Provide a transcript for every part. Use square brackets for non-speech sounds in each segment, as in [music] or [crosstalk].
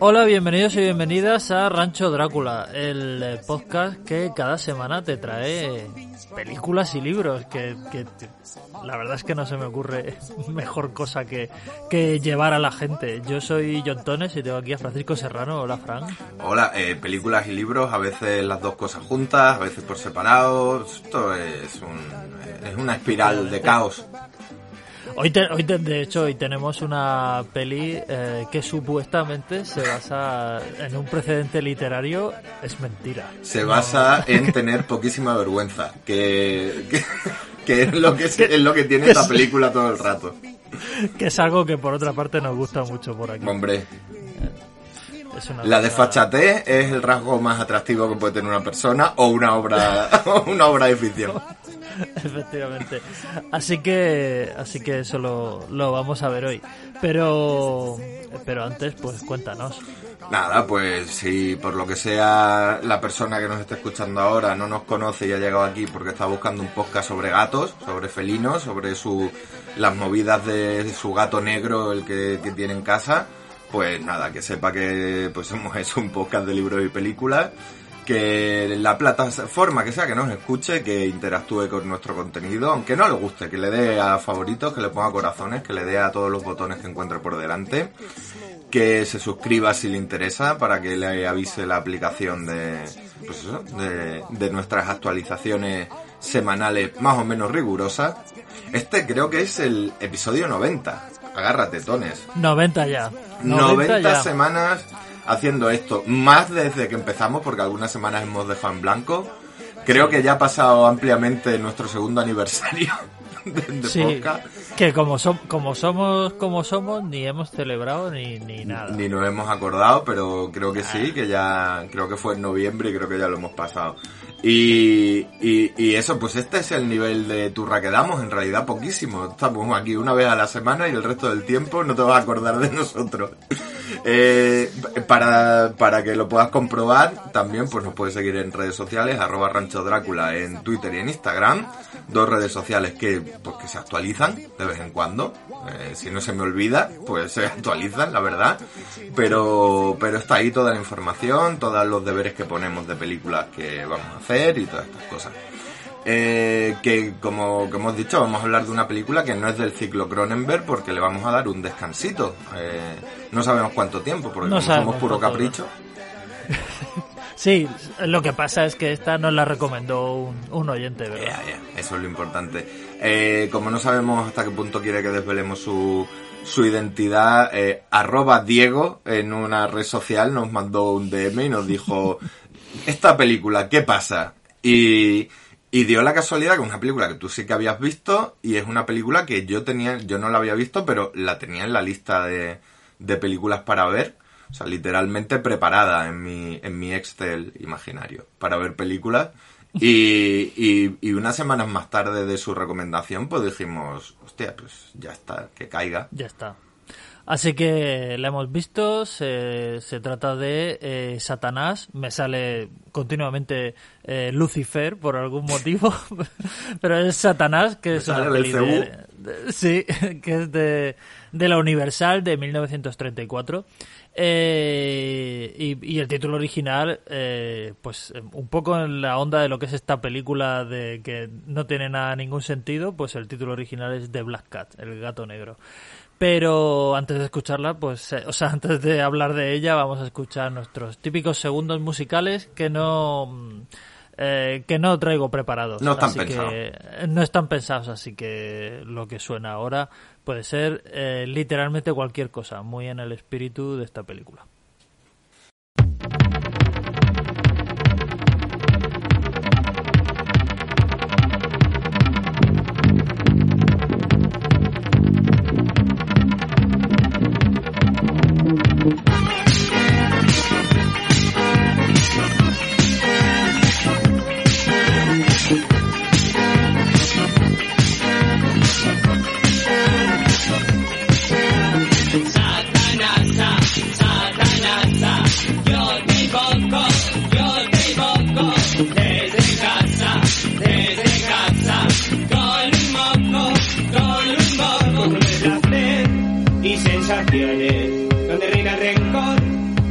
Hola, bienvenidos y bienvenidas a Rancho Drácula, el eh, podcast que cada semana te trae películas y libros, que, que la verdad es que no se me ocurre [laughs] mejor cosa que, que llevar a la gente. Yo soy John Tones y tengo aquí a Francisco Serrano. Hola, Fran. Hola, eh, películas y libros, a veces las dos cosas juntas, a veces por separado. Esto es, un, es una espiral de caos. Hoy, hoy de hecho, hoy tenemos una peli eh, que supuestamente se basa en un precedente literario. Es mentira. Se basa en [laughs] tener poquísima vergüenza, que, que, es, lo que es, lo que tiene esta película todo el rato. Que es algo que por otra parte nos gusta mucho por aquí. Hombre. La desfachatez es el rasgo más atractivo que puede tener una persona o una obra, [laughs] una obra de ficción. [laughs] Efectivamente. Así que, así que eso lo, lo, vamos a ver hoy. Pero, pero antes, pues cuéntanos. Nada, pues si por lo que sea la persona que nos está escuchando ahora no nos conoce y ha llegado aquí porque está buscando un podcast sobre gatos, sobre felinos, sobre su, las movidas de su gato negro, el que, que tiene en casa, pues nada, que sepa que pues somos es un podcast de libros y películas que la plataforma que sea que nos escuche, que interactúe con nuestro contenido, aunque no le guste, que le dé a favoritos, que le ponga corazones, que le dé a todos los botones que encuentre por delante, que se suscriba si le interesa para que le avise la aplicación de, pues eso, de, de nuestras actualizaciones semanales más o menos rigurosas. Este creo que es el episodio 90. Agárrate, Tones. 90 ya. 90, semanas haciendo esto, más desde que empezamos, porque algunas semanas hemos dejado en blanco. Creo que ya ha pasado ampliamente nuestro segundo aniversario [laughs] de, sí, Que como, como somos como somos, ni hemos celebrado ni, ni nada. Ni nos hemos acordado, pero creo que sí, que ya, creo que fue en noviembre y creo que ya lo hemos pasado. Y, y, eso, pues este es el nivel de turra que damos, en realidad poquísimo. Estamos aquí una vez a la semana y el resto del tiempo no te vas a acordar de nosotros. [laughs] Eh, para, para que lo puedas comprobar, también pues nos puedes seguir en redes sociales, arroba Rancho Drácula en Twitter y en Instagram. Dos redes sociales que, pues, que se actualizan de vez en cuando. Eh, si no se me olvida, pues se actualizan, la verdad. Pero, pero está ahí toda la información, todos los deberes que ponemos de películas que vamos a hacer y todas estas cosas. Eh, que como, hemos dicho, vamos a hablar de una película que no es del ciclo Cronenberg porque le vamos a dar un descansito. Eh, no sabemos cuánto tiempo, porque no somos puro capricho. Sí, lo que pasa es que esta nos la recomendó un, oyente, ¿verdad? eso es lo importante. Eh, como no sabemos hasta qué punto quiere que desvelemos su, su identidad, arroba Diego en una red social nos mandó un DM y nos dijo [laughs] esta película, ¿qué pasa? Y, y dio la casualidad que es una película que tú sí que habías visto y es una película que yo tenía, yo no la había visto, pero la tenía en la lista de, de películas para ver. O sea, literalmente preparada en mi, en mi Excel imaginario para ver películas. Y, y, y, unas semanas más tarde de su recomendación, pues dijimos, hostia, pues ya está, que caiga. Ya está. Así que la hemos visto, se, se trata de eh, Satanás, me sale continuamente eh, Lucifer por algún motivo, [laughs] pero es Satanás, que es una sí, [laughs] que es de, de la Universal de 1934. Eh, y, y, el título original, eh, pues un poco en la onda de lo que es esta película de que no tiene nada ningún sentido, pues el título original es The Black Cat, el gato negro. Pero antes de escucharla, pues, eh, o sea, [laughs] antes de hablar de ella, vamos a escuchar nuestros típicos segundos musicales que no, eh, que no traigo preparados. No están así pensados. Que, no están pensados, así que lo que suena ahora puede ser eh, literalmente cualquier cosa, muy en el espíritu de esta película.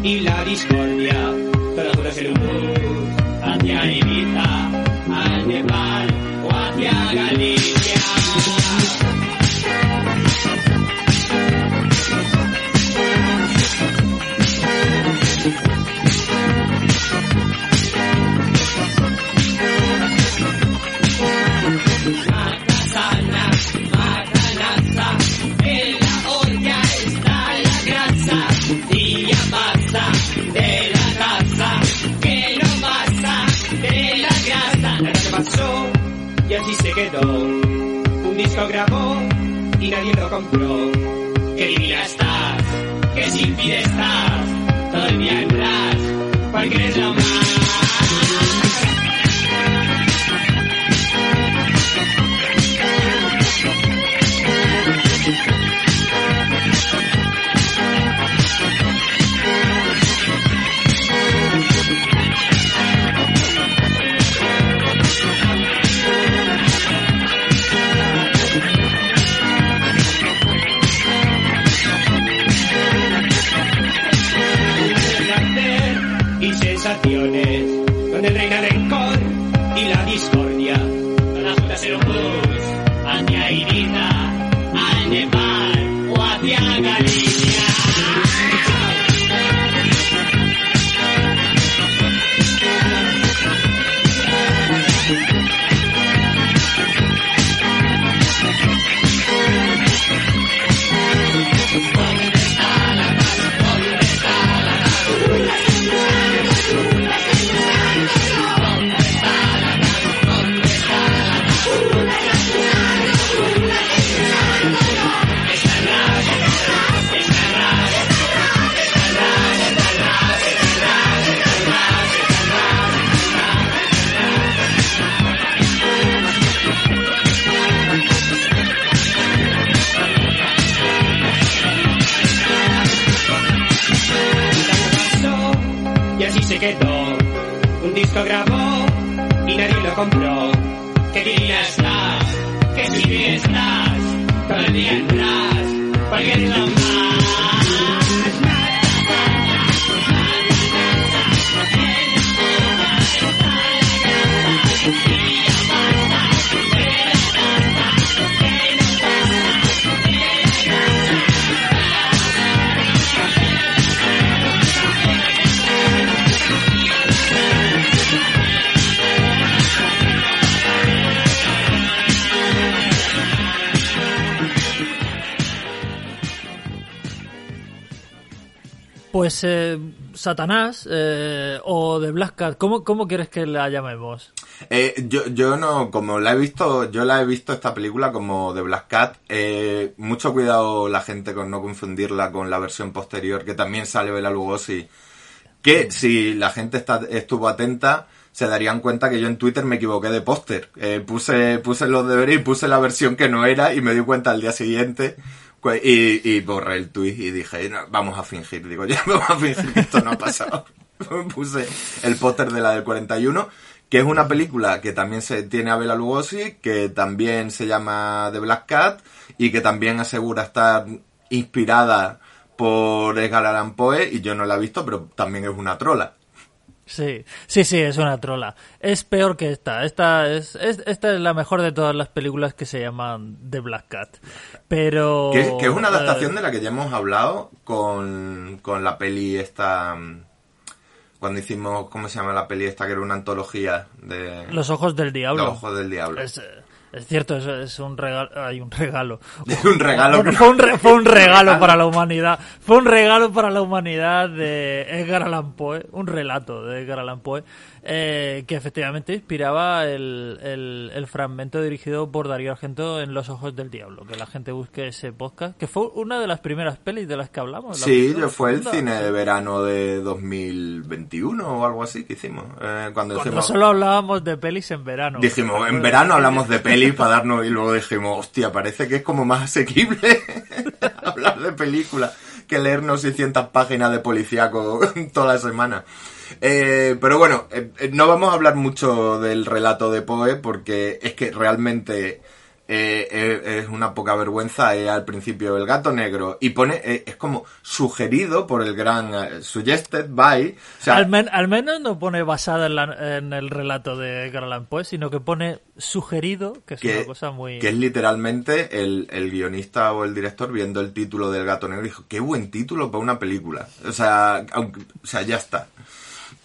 Y la discordia, juntos en un bus, hacia Ibiza, al Nepal o hacia Galicia. Lo compró. Que divina estás, que si estás, todo el día entras, porque eres eh, Satanás eh, o The Black Cat, ¿cómo, ¿cómo quieres que la llamemos? Eh, yo, yo no, como la he visto, yo la he visto esta película como de Black Cat. Eh, mucho cuidado la gente con no confundirla con la versión posterior, que también sale Bela Lugosi. Que si la gente está, estuvo atenta, se darían cuenta que yo en Twitter me equivoqué de póster. Eh, puse, puse los deberes y puse la versión que no era y me di cuenta al día siguiente. Y, y borré el tweet y dije, "No, vamos a fingir. Digo, [laughs] ya vamos a fingir que esto no ha pasado. [laughs] puse el póster de la del 41 que es una película que también se tiene a Bela Lugosi, que también se llama The Black Cat y que también asegura estar inspirada por Edgar Allan Poe y yo no la he visto, pero también es una trola. Sí, sí, sí, es una trola. Es peor que esta. Esta es, es- esta es la mejor de todas las películas que se llaman The Black Cat. Pero... Que, que es una adaptación eh, de la que ya hemos hablado con, con la peli esta... cuando hicimos, ¿cómo se llama la peli esta? Que era una antología de... Los ojos del diablo. Los ojos del diablo. Es, es cierto, es, es un regalo. Hay un regalo. [laughs] un regalo. [laughs] Fue, un re- fue un regalo para la humanidad. Fue un regalo para la humanidad de Edgar Allan Poe. Un relato de Edgar Allan Poe. eh, que efectivamente inspiraba el, el, el fragmento dirigido por Darío Argento en Los Ojos del Diablo. Que la gente busque ese podcast. Que fue una de las primeras pelis de las que hablamos. la Sí, yo fue el cine de verano de 2021 o algo así que hicimos. Eh, cuando Cuando dijimos, solo hablábamos de pelis en verano. dijimos, en verano hablamos de [laughs] pelis para darnos y luego dijimos, hostia, parece que es como más asequible [laughs] hablar de películas que leernos 600 páginas de policíaco [laughs] toda la semana. Eh, pero bueno, eh, eh, no vamos a hablar mucho del relato de Poe porque es que realmente eh, eh, es una poca vergüenza eh, al principio el gato negro y pone eh, es como sugerido por el gran eh, suggested by o sea, al, men- al menos no pone basada en, la- en el relato de Edgar Allan Poe, sino que pone sugerido, que es que, una cosa muy... que es literalmente el, el guionista o el director viendo el título del gato negro dijo, qué buen título para una película. O sea, aunque, o sea ya está.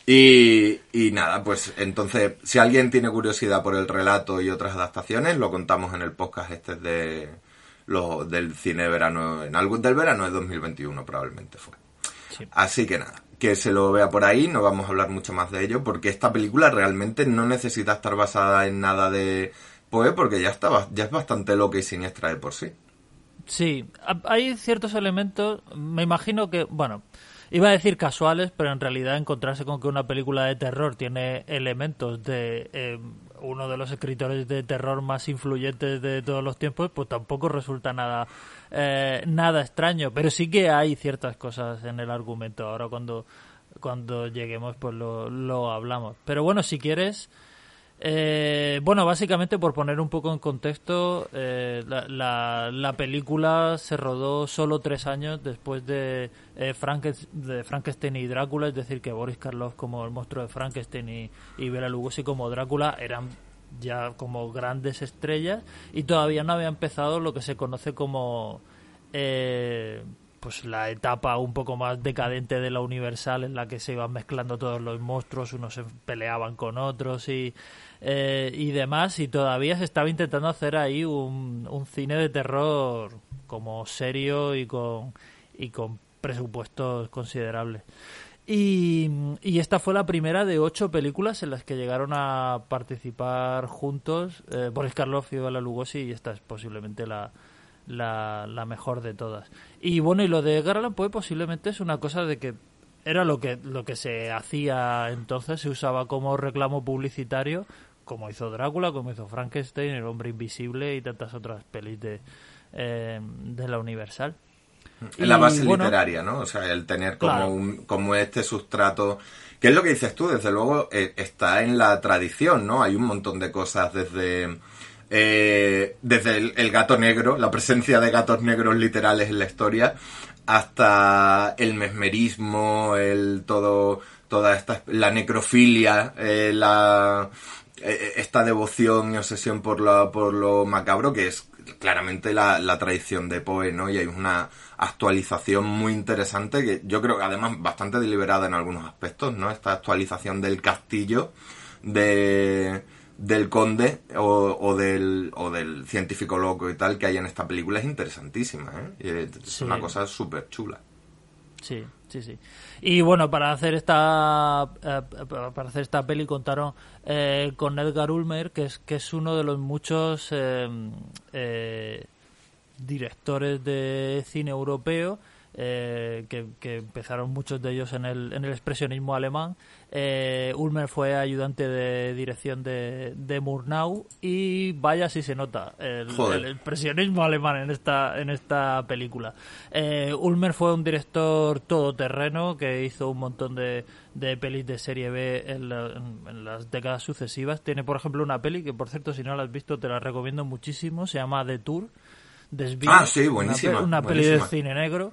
Y, y nada, pues entonces, si alguien tiene curiosidad por el relato y otras adaptaciones, lo contamos en el podcast este de lo, del cine verano, en algún del verano de 2021 probablemente fue. Sí. Así que nada, que se lo vea por ahí, no vamos a hablar mucho más de ello, porque esta película realmente no necesita estar basada en nada de Poe, porque ya está, ya es bastante loca y siniestra de por sí. Sí, ha- hay ciertos elementos, me imagino que, bueno, iba a decir casuales, pero en realidad encontrarse con que una película de terror tiene elementos de eh, uno de los escritores de terror más influyentes de todos los tiempos, pues tampoco resulta nada eh, nada extraño, pero sí que hay ciertas cosas en el argumento. Ahora cuando cuando lleguemos pues lo, lo hablamos. Pero bueno, si quieres eh, bueno, básicamente por poner un poco en contexto, eh, la, la, la película se rodó solo tres años después de, eh, de Frankenstein y Drácula, es decir, que Boris Karloff como el monstruo de Frankenstein y, y Bela Lugosi como Drácula eran ya como grandes estrellas y todavía no había empezado lo que se conoce como eh, pues la etapa un poco más decadente de la Universal en la que se iban mezclando todos los monstruos, unos se peleaban con otros y, eh, y demás, y todavía se estaba intentando hacer ahí un, un cine de terror como serio y con, y con presupuestos considerables. Y, y esta fue la primera de ocho películas en las que llegaron a participar juntos eh, Boris Karloff y Lugosi y esta es posiblemente la, la, la mejor de todas. Y bueno, y lo de Allan Poe posiblemente es una cosa de que era lo que, lo que se hacía entonces, se usaba como reclamo publicitario, como hizo Drácula, como hizo Frankenstein, El Hombre Invisible y tantas otras pelis de, eh, de la Universal. En la base bueno, literaria, ¿no? O sea, el tener como, Claro. un, como este sustrato. ¿Qué es lo que dices tú? Desde luego eh, está en la tradición, ¿no? Hay un montón de cosas desde. Eh, desde el, gato negro, la presencia de gatos negros literales en la historia, hasta el mesmerismo, el todo, toda esta, la necrofilia, eh, la, eh, esta devoción y obsesión por, la, por lo macabro, que es claramente la, la tradición de Poe, ¿no? Y hay una actualización muy interesante que yo creo que además bastante deliberada en algunos aspectos, ¿no? Esta actualización del castillo de del conde o, o del o del científico loco y tal que hay en esta película es interesantísima, ¿eh? Y es Sí. una cosa súper chula. Sí, sí, sí. Y bueno, para hacer esta eh, para hacer esta peli contaron eh, con Edgar Ulmer, que es que es uno de los muchos eh, eh, directores de cine europeo eh, que, que empezaron muchos de ellos en el, en el expresionismo alemán. Eh, Ulmer fue ayudante de dirección de, de Murnau y vaya si se nota el, el expresionismo alemán en esta en esta película. Eh, Ulmer fue un director todoterreno que hizo un montón de, de pelis de serie B en, la- en- en las décadas sucesivas. Tiene, por ejemplo, una peli que, por cierto, si no la has visto, te la recomiendo muchísimo. Se llama The Tour. Desvío, Ah, sí, una buenísima, pe- Una, peli de buenísima. cine negro.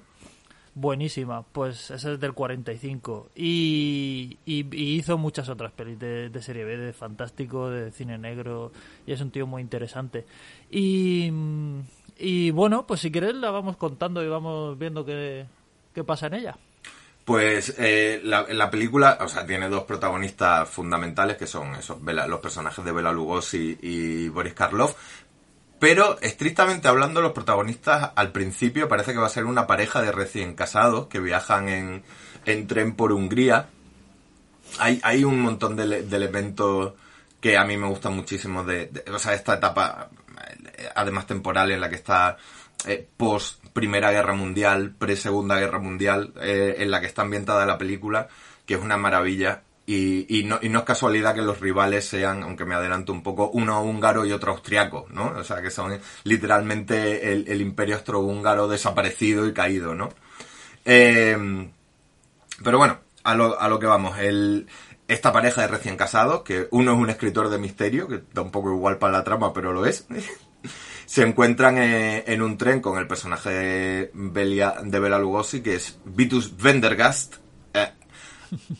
Buenísima, pues esa es del 45 y, y, y hizo muchas otras pelis de, serie B, de fantástico, de cine negro y es un tío muy interesante. Y, y bueno, pues si quieres la vamos contando y vamos viendo qué, qué pasa en ella. Pues eh, la, la película, o sea, tiene dos protagonistas fundamentales que son esos, los personajes de Bela Lugosi y Boris Karloff. Pero estrictamente hablando, los protagonistas al principio parece que va a ser una pareja de recién casados que viajan en, en tren por Hungría. Hay, un montón de, ele- de elementos que a mí me gustan muchísimo de, o sea, esta etapa, además temporal en la que está eh, post Primera Guerra Mundial, pre Segunda Guerra Mundial, eh, en la que está ambientada la película, que es una maravilla. Y, no, es casualidad que los rivales sean, aunque me adelanto un poco, uno húngaro y otro austriaco, ¿no? O sea, que son literalmente el, el imperio austrohúngaro desaparecido y caído, ¿no? Eh, pero bueno, a lo, que vamos. El, esta pareja de recién casados, que uno es un escritor de misterio, que da un poco igual para la trama, pero lo es. [laughs] se encuentran eh, en un tren con el personaje de Bela Lugosi, que es Vitus Vendergast. Eh,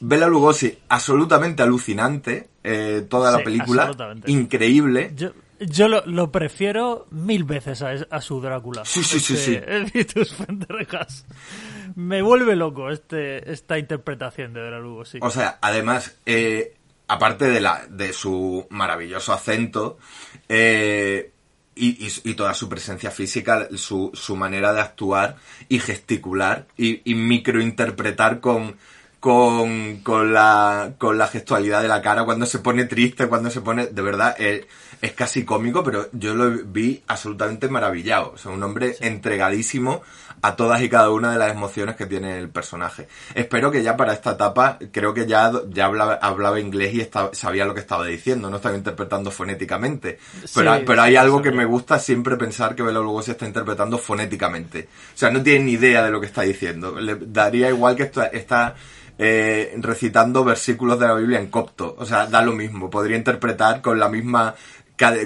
Bela Lugosi, absolutamente alucinante. eh, toda la película, increíble. Yo, yo lo, lo prefiero mil veces a, a su Drácula. Sí, sí, sí, Este, sí. [laughs] Me vuelve loco este, esta interpretación de Bela Lugosi. O sea, además, eh, aparte de, la, de su maravilloso acento eh, y, y- y toda su presencia física, su, su manera de actuar y gesticular y, y microinterpretar con, con, con, la, con la gestualidad de la cara, cuando se pone triste, cuando se pone... De verdad, eh, es casi cómico, pero yo lo vi absolutamente maravillado. O sea, un hombre entregadísimo a todas y cada una de las emociones que tiene el personaje. Espero que ya para esta etapa, creo que ya, ya hablaba, hablaba inglés y estaba- sabía lo que estaba diciendo, no estaba interpretando fonéticamente. Pero, Sí, pero hay sí, algo sí. que me gusta siempre pensar que Bela Lugosi está interpretando fonéticamente. O sea, no tiene ni idea de lo que está diciendo. Le daría igual que está, está eh, recitando versículos de la Biblia en copto. O sea, da lo mismo. Podría interpretar con la misma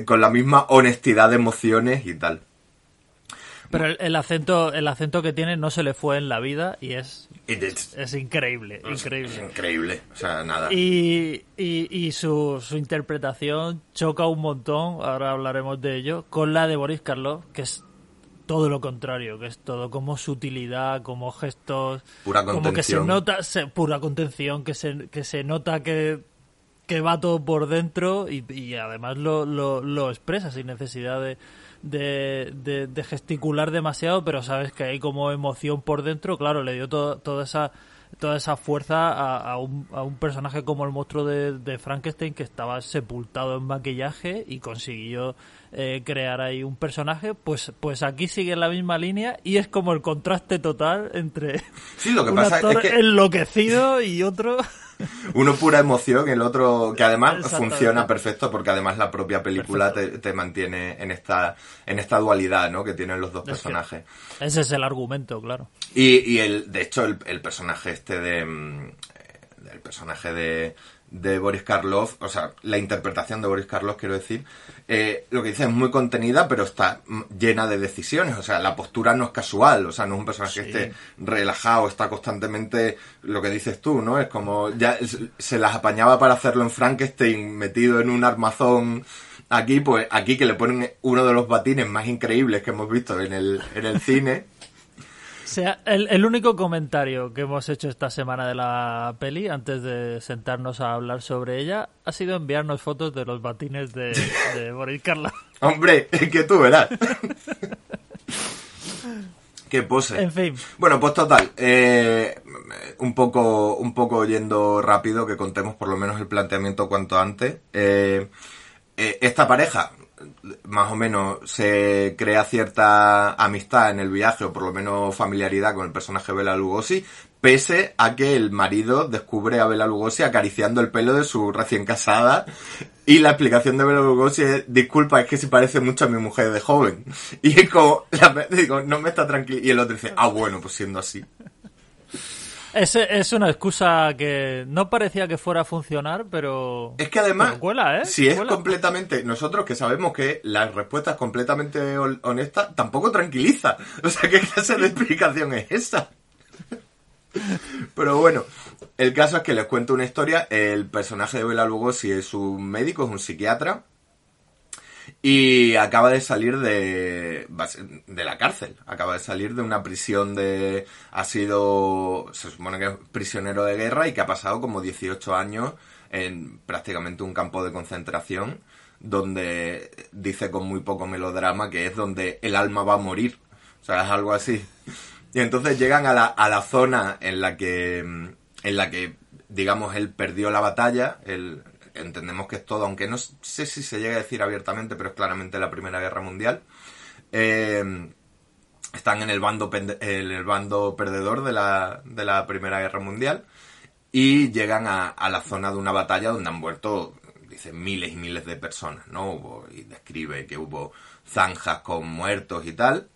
con la misma honestidad de emociones y tal. Pero el, el acento el acento que tiene no se le fue en la vida y es, es- increíble, es increíble. increíble. O sea, nada. Y, y, y su, su interpretación choca un montón, ahora hablaremos de ello, con la de Boris Karloff, que es todo lo contrario, que es todo como sutilidad, como gestos, Pura como que se contención. nota, se- pura contención, que se, que se nota que, que va todo por dentro y, y además lo, lo, lo expresa sin necesidad de, de, de- de gesticular demasiado, pero sabes que hay como emoción por dentro, claro, le dio to- toda esa toda esa fuerza a, a un, a un personaje como el monstruo de, de Frankenstein que estaba sepultado en maquillaje y consiguió eh, crear ahí un personaje, pues, pues aquí sigue la misma línea y es como el contraste total entre Sí, lo que [laughs] un pasa es actor que enloquecido y otro... [laughs] uno pura emoción, el otro que además funciona perfecto porque además la propia película te, te mantiene en esta en esta dualidad, ¿no? Que tienen los dos Es personajes. Ese es el argumento, claro. Y, y el, de hecho, el, el personaje este de. mm, eh, El personaje de, de Boris Karloff, o sea, la interpretación de Boris Karloff, quiero decir, eh, lo que dice es muy contenida, pero está llena de decisiones. O sea, la postura no es casual, o sea, no es un personaje que esté relajado, está constantemente, lo que dices tú, ¿no? Es como, ya se las apañaba para hacerlo en Frankenstein, metido en un armazón. Aquí, pues, aquí que le ponen uno de los batines más increíbles que hemos visto en el, en el cine. Sea, el, el único comentario que hemos hecho esta semana de la peli, antes de sentarnos a hablar sobre ella, ha sido enviarnos fotos de los batines de, de [laughs] Boris Karloff. Hombre, que tú verás. Qué pose. En fin. Bueno, pues total, eh, un poco, un poco yendo rápido, que contemos por lo menos el planteamiento cuanto antes. Eh, eh, esta pareja, más o menos, se crea cierta amistad en el viaje, o por lo menos familiaridad con el personaje Bela Lugosi, pese a que el marido descubre a Bela Lugosi acariciando el pelo de su recién casada, y la explicación de Bela Lugosi es, disculpa, es que se parece mucho a mi mujer de joven. Y es como, la- digo, no me está tranquilo. Y el otro dice, ah, bueno, pues siendo así. Es, es una excusa que no parecía que fuera a funcionar, pero... Es que además, cuela, ¿eh? si es Cuela. completamente, nosotros que sabemos que la respuesta es completamente hon- honesta, tampoco tranquiliza. [laughs] O sea, ¿qué clase [laughs] de explicación es esa? [laughs] Pero bueno, el caso es que les cuento una historia. El personaje de Bela Lugosi es un médico, es un psiquiatra. Y acaba de salir de, de la cárcel, acaba de salir de una prisión de, ha sido, se supone que es prisionero de guerra y que ha pasado como 18 años en prácticamente un campo de concentración donde dice con muy poco melodrama que es donde el alma va a morir. O sea, es algo así. [laughs] Y entonces llegan a la, a la zona en la que, en la que, digamos, él perdió la batalla, él, entendemos que es todo, aunque no sé si se llega a decir abiertamente, pero es claramente la Primera Guerra Mundial. Eh, están en el bando, en el bando perdedor de la, de la Primera Guerra Mundial y llegan a, la zona de una batalla donde han muerto, dice, miles y miles de personas, ¿no? Hubo, y describe que hubo zanjas con muertos y tal,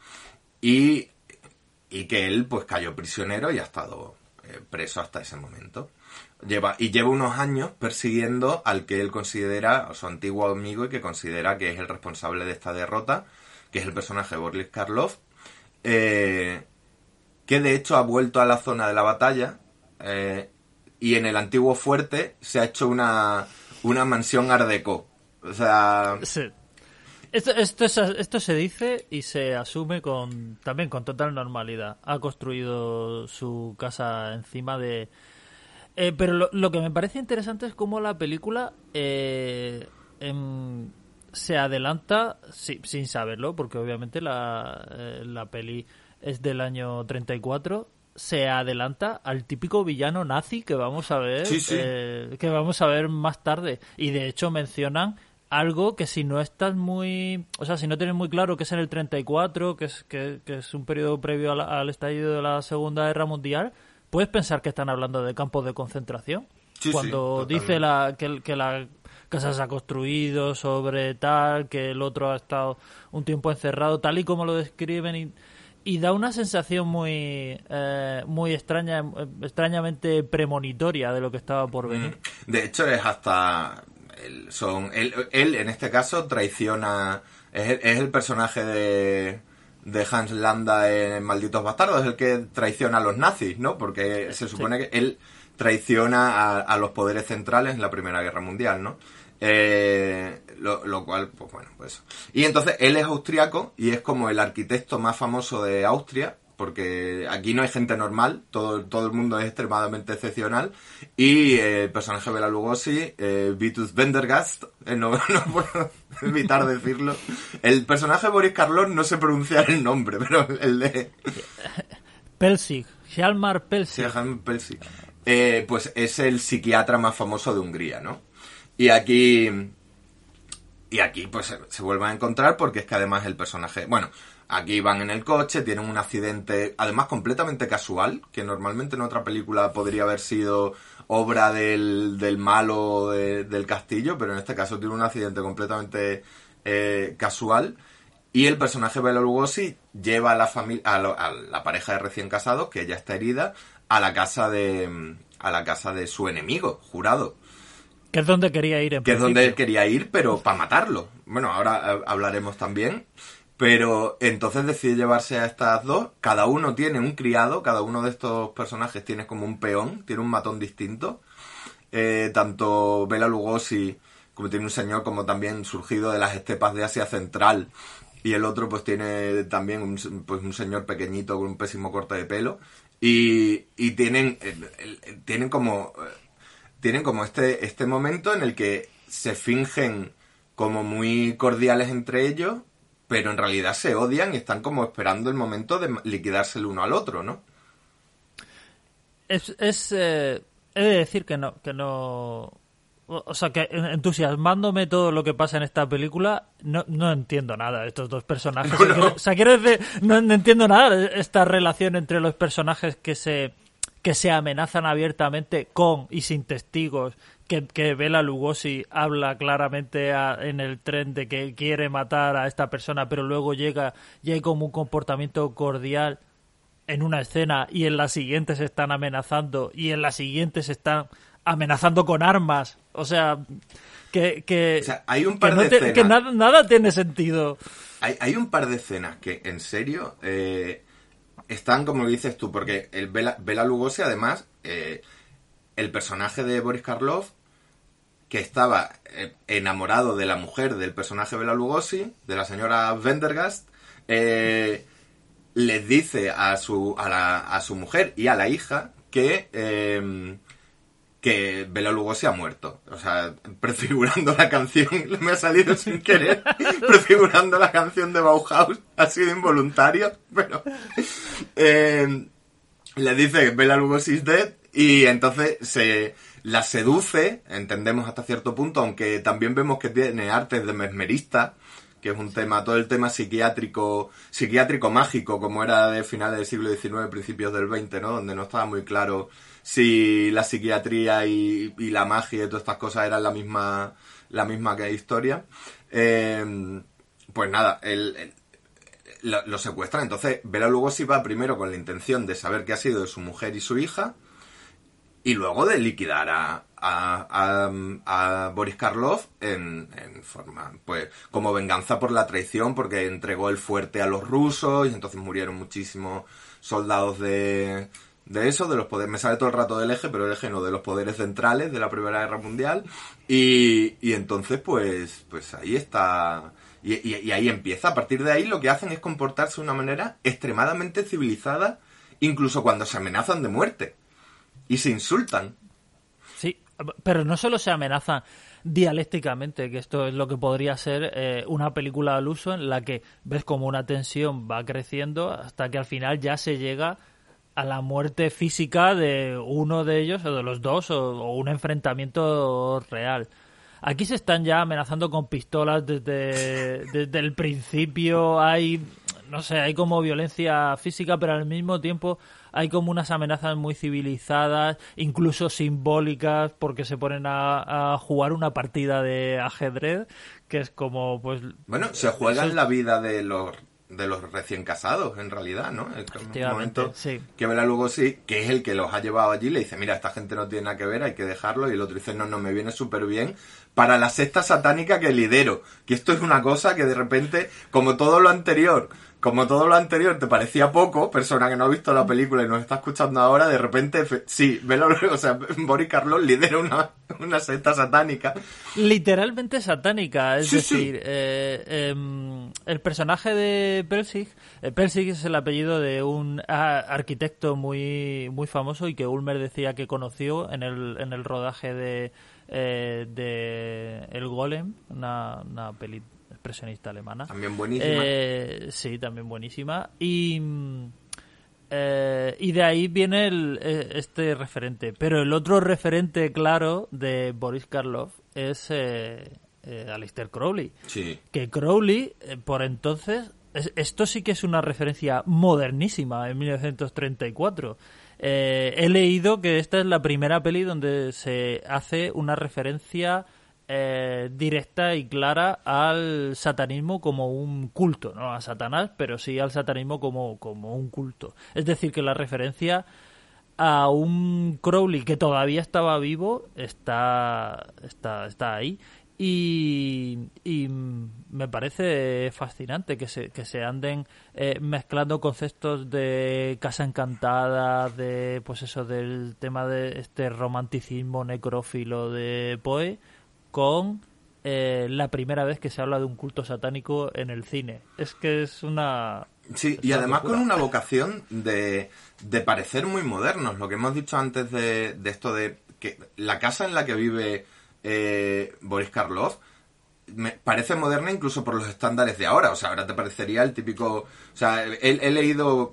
y, y que él pues cayó prisionero y ha estado eh, preso hasta ese momento. Lleva, y lleva unos años persiguiendo al que él considera su antiguo amigo y que considera que es el responsable de esta derrota, que es el personaje Boris Karloff, eh, que de hecho ha vuelto a la zona de la batalla eh, y en el antiguo fuerte se ha hecho una, una mansión art deco. O sea... Esto, esto, es, esto se dice y se asume con también con total normalidad. Ha construido su casa encima de, eh, pero lo, lo, que me parece interesante es cómo la película eh, em, se adelanta sí, sin saberlo, porque obviamente la, eh, la peli es del año 34 se adelanta al típico villano nazi que vamos a ver sí, sí. Eh, que vamos a ver más tarde y de hecho mencionan algo que si no estás muy o sea si no tienes muy claro que es en el 34 que es que, que es un periodo previo al, al estallido de la segunda guerra mundial puedes pensar que están hablando de campos de concentración. Sí, Cuando sí, dice la, que, que, la casa se ha construido sobre tal, que el otro ha estado un tiempo encerrado, tal y como lo describen. Y, y da una sensación muy eh, muy extraña extrañamente premonitoria de lo que estaba por venir de hecho es hasta son él, él en este caso traiciona es, es el personaje de de Hans Landa en Malditos Bastardos, es el que traiciona a los nazis, ¿no? Porque se supone sí. que él traiciona a, a, los poderes centrales en la Primera Guerra Mundial, ¿no? Eh, lo, lo, cual, pues bueno, pues. Y entonces él es austriaco y es como el arquitecto más famoso de Austria, porque aquí no hay gente normal, todo, todo el mundo es extremadamente excepcional. Y eh, el personaje de Bela Lugosi, eh, Vitus Vendergast, eh, no, [laughs] no, puedo evitar decirlo. El personaje de Boris Karloff no sé pronunciar el nombre, pero el de... Pelsig, Hjalmar Pelsig. Sí, Hjalmar Pelsig. Eh, pues es el psiquiatra más famoso de Hungría, ¿no? Y aquí... Y aquí pues se, se vuelven a encontrar porque es que además el personaje... Bueno, Aquí van en el coche, tienen un accidente, además completamente casual, que normalmente en otra película podría haber sido obra del, del malo de, del castillo, pero en este caso tiene un accidente completamente eh, casual. Y el personaje Bela Lugosi lleva a la familia, a, lo, a, la pareja de recién casados, que ya está herida, a la casa de, a la casa de su enemigo, jurado. Que es donde quería ir. En que principio. es donde él quería ir, pero para matarlo. Bueno, ahora hablaremos también. Pero entonces decide llevarse a estas dos. Cada uno tiene un criado, cada uno de estos personajes tiene como un peón, tiene un matón distinto. Eh, tanto Bela Lugosi, como tiene un señor como también surgido de las estepas de Asia Central. Y el otro pues tiene también un, pues, un señor pequeñito con un pésimo corte de pelo. Y, y tienen, eh, tienen como, tienen como este, este momento en el que se fingen como muy cordiales entre ellos pero en realidad se odian y están como esperando el momento de liquidarse el uno al otro, ¿no? Es, es eh, he de decir que no, que no, o sea, que entusiasmándome todo lo que pasa en esta película, no, no entiendo nada de estos dos personajes. [laughs] No, no. O sea, quiero decir, no, no entiendo nada de esta relación entre los personajes que se que se amenazan abiertamente con y sin testigos, que, que Bela Lugosi habla claramente a, en el tren de que quiere matar a esta persona, pero luego llega y hay como un comportamiento cordial en una escena y en la siguiente se están amenazando y en la siguiente se están amenazando con armas. O sea, que, que, o sea, hay un par que, no de te, escenas. que nada, nada, tiene sentido. Hay, hay, un par de escenas que, en serio, eh, están como dices tú, porque el Bela, Bela Lugosi, además, eh, el personaje de Boris Karloff que estaba eh, enamorado de la mujer del personaje Bela Lugosi, de la señora Vendergast, eh, les dice a su, a, la- a su mujer y a la hija que, eh, que Bela Lugosi ha muerto. O sea, [laughs] prefigurando la canción, [laughs] me ha salido sin querer, [laughs] prefigurando la canción de Bauhaus, ha sido involuntario, pero... eh, le dice que Bela Lugosi is dead y entonces se la seduce, entendemos hasta cierto punto, aunque también vemos que tiene artes de mesmerista, que es un tema, todo el tema psiquiátrico, psiquiátrico mágico, como era de finales del siglo XIX, principios del XX, ¿no? Donde no estaba muy claro si la psiquiatría y, y la magia y todas estas cosas eran la misma, la misma que historia. Eh, pues nada, el, lo, lo secuestran. Entonces, Bela Lugosi va primero con la intención de saber qué ha sido de su mujer y su hija, y luego de liquidar a, a, a- a Boris Karloff en, en forma, pues, como venganza por la traición, porque entregó el fuerte a los rusos, y entonces murieron muchísimos soldados de, de eso, de los poderes, me sale todo el rato del eje, pero el eje no, de los poderes centrales de la Primera Guerra Mundial, y, y entonces, pues, pues ahí está, y, y- y ahí empieza. A partir de ahí lo que hacen es comportarse de una manera extremadamente civilizada, incluso cuando se amenazan de muerte. Y se insultan. Sí, pero no solo se amenazan dialécticamente, que esto es lo que podría ser eh, una película al uso en la que ves como una tensión va creciendo hasta que al final ya se llega a la muerte física de uno de ellos o de los dos o, o un enfrentamiento real. Aquí se están ya amenazando con pistolas desde, desde el principio. Hay, no sé, hay como violencia física, pero al mismo tiempo hay como unas amenazas muy civilizadas, incluso simbólicas, porque se ponen a, a jugar una partida de ajedrez, que es como, pues, Bueno, se juegan la vida de los de los recién casados, en realidad, ¿no? Efectivamente, momento sí. que Bela Lugosi, que es el que los ha llevado allí, le dice, mira, esta gente no tiene nada que ver, hay que dejarlo, y el otro dice, no, no, me viene súper bien para la secta satánica que lidero, que esto es una cosa que de repente, como todo lo anterior, como todo lo anterior te parecía poco, persona que no ha visto la película y nos está escuchando ahora, de repente, sí, Bela, [laughs] o sea, Boris Karloff lidera una, una secta satánica, literalmente satánica. Es Sí, sí. decir, eh, em, el personaje de Persig, eh, Persig es el apellido de un ah, arquitecto muy, muy famoso y que Ulmer decía que conoció en el, en el rodaje de, eh, de El Golem, una, una peli expresionista alemana. también buenísima. Eh, sí, también buenísima. Y, mm, eh, y de ahí viene el, eh, este referente. Pero el otro referente claro de Boris Karloff es eh, Aleister Crowley. Sí. Que Crowley, por entonces, es- esto sí que es una referencia modernísima en 1934. Eh, he leído que esta es la primera peli donde se hace una referencia eh, directa y clara al satanismo como un culto, no a Satanás, pero sí al satanismo como, como un culto. Es decir, que la referencia a un Crowley que todavía estaba vivo está, está, está ahí. Y, y me parece fascinante que se, que se anden eh, mezclando conceptos de casa encantada, de pues eso, del tema de este romanticismo necrófilo de Poe, con eh, la primera vez que se habla de un culto satánico en el cine. Es que es una... Sí, es y una además locura. con una vocación de, de parecer muy modernos. Lo que hemos dicho antes de, de esto de que la casa en la que vive eh, Boris Karloff me parece moderna incluso por los estándares de ahora. O sea, ahora te parecería el típico... O sea, he, he leído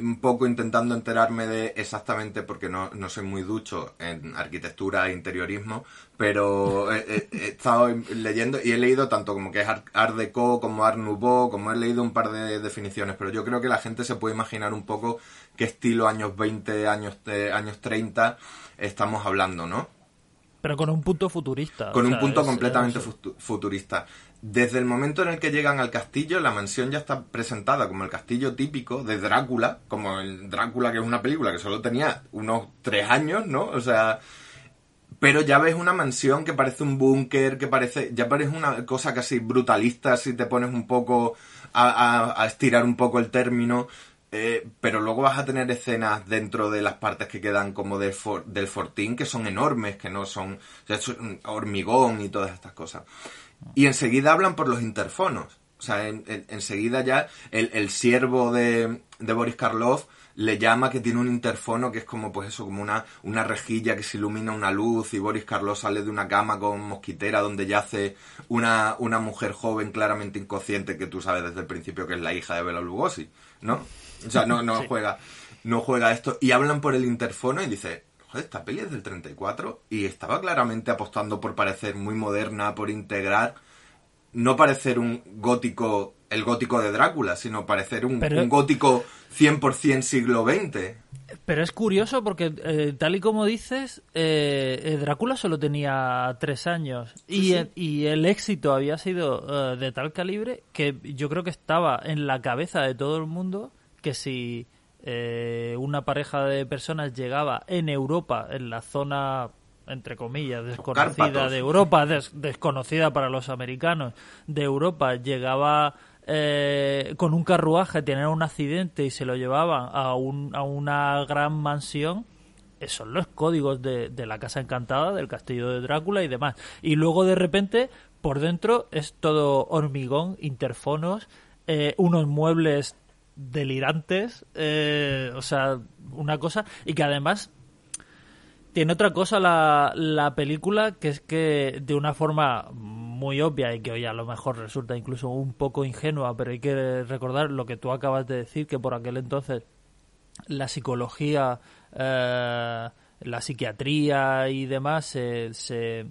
un poco intentando enterarme de exactamente, porque no, no soy muy ducho en arquitectura e interiorismo, pero he, he- he estado leyendo y he leído tanto como que es Art, Deco como Art Nouveau, como he leído un par de definiciones, pero yo creo que la gente se puede imaginar un poco qué estilo años 20, años, eh, años 30 estamos hablando, ¿no? Pero con un punto futurista. con o un punto es- completamente es- futurista. Desde el momento en el que llegan al castillo, la mansión ya está presentada como el castillo típico de Drácula, como el Drácula que es una película que solo tenía unos tres años, ¿no? O sea, pero ya ves una mansión que parece un búnker, que parece, ya parece una cosa casi brutalista si te pones un poco a, a- a estirar un poco el término. eh, pero luego vas a tener escenas dentro de las partes que quedan como del, for- del fortín que son enormes, que no son, o sea, hormigón y todas estas cosas. Y enseguida hablan por los interfonos. O sea, en- en- enseguida ya el, el siervo de, de Boris Karloff le llama que tiene un interfono que es como, pues eso, como una, una rejilla que se ilumina una luz y Boris Karloff sale de una cama con mosquitera donde yace una, una mujer joven claramente inconsciente que tú sabes desde el principio que es la hija de Bela Lugosi, ¿no? O sea, no, no juega, no juega esto. Y hablan por el interfono y dice, joder, esta peli es del 34 y estaba claramente apostando por parecer muy moderna, por integrar no parecer un gótico, el gótico de Drácula, sino parecer un, Pero- un gótico 100% siglo XX. Pero es curioso porque, eh, tal y como dices, eh, eh, Drácula solo tenía tres años y, eh, y el éxito había sido de tal calibre que yo creo que estaba en la cabeza de todo el mundo que si eh, una pareja de personas llegaba en Europa, en la zona entre comillas, desconocida Cárpatos. de Europa, des- desconocida para los americanos, de Europa, llegaba eh, con un carruaje, tenía un accidente y se lo llevaban a, un, a una gran mansión, esos son los códigos de, de la Casa Encantada, del Castillo de Drácula y demás. Y luego de repente, por dentro es todo hormigón, interfonos, eh, unos muebles delirantes, eh, o sea, una cosa, y que además tiene otra cosa la, la película que es que de una forma muy obvia y que hoy a lo mejor resulta incluso un poco ingenua, pero hay que recordar lo que tú acabas de decir, que por aquel entonces la psicología, eh, la psiquiatría y demás se, se-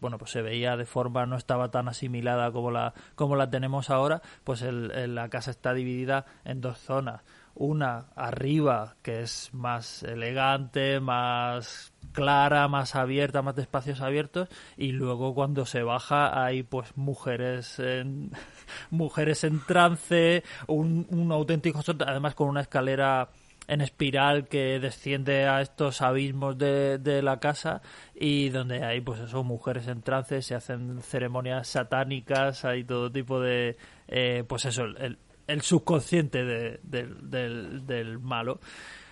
bueno pues se veía de forma no estaba tan asimilada como la como la tenemos ahora pues el- el- la casa está dividida en dos zonas. Una arriba que es más elegante más clara más abierta más de espacios abiertos y luego cuando se baja hay pues mujeres en [laughs] mujeres en trance un, un auténtico además con una escalera en espiral que desciende a estos abismos de, de la casa y donde hay pues eso mujeres en trance se hacen ceremonias satánicas hay todo tipo de eh, pues eso el, el subconsciente de- del- del, malo.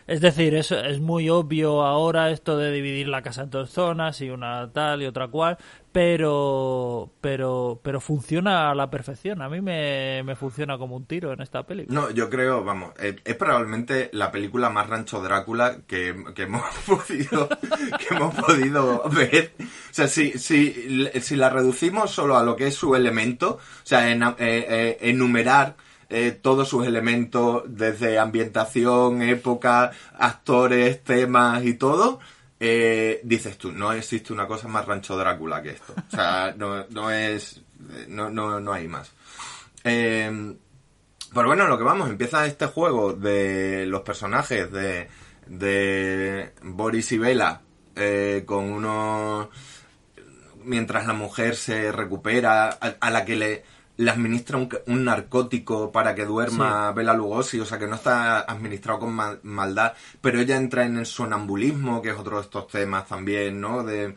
Es decir, es, es muy obvio ahora esto de dividir la casa en dos zonas y una tal y otra cual, pero pero pero funciona a la perfección. A mí me, me funciona como un tiro en esta película. No, yo creo, vamos, eh, es probablemente la película más Rancho Drácula que, que hemos [laughs] podido que hemos podido ver. O sea, si, si, si la reducimos solo a lo que es su elemento, o sea, eh, eh, enumerar eh, todos sus elementos, desde ambientación, época, actores, temas y todo, eh, dices tú, no existe una cosa más Rancho Drácula que esto. O sea, [laughs] no, no es, no, no, no hay más. Eh, pues bueno, lo que vamos, empieza este juego de los personajes de, de Boris y Bela eh, con unos... Mientras la mujer se recupera, a, a la que le, le administra un, un narcótico para que duerma Bela Lugosi, o sea que no está administrado con mal- maldad, pero ella entra en el sonambulismo, que es otro de estos temas también, ¿no? De,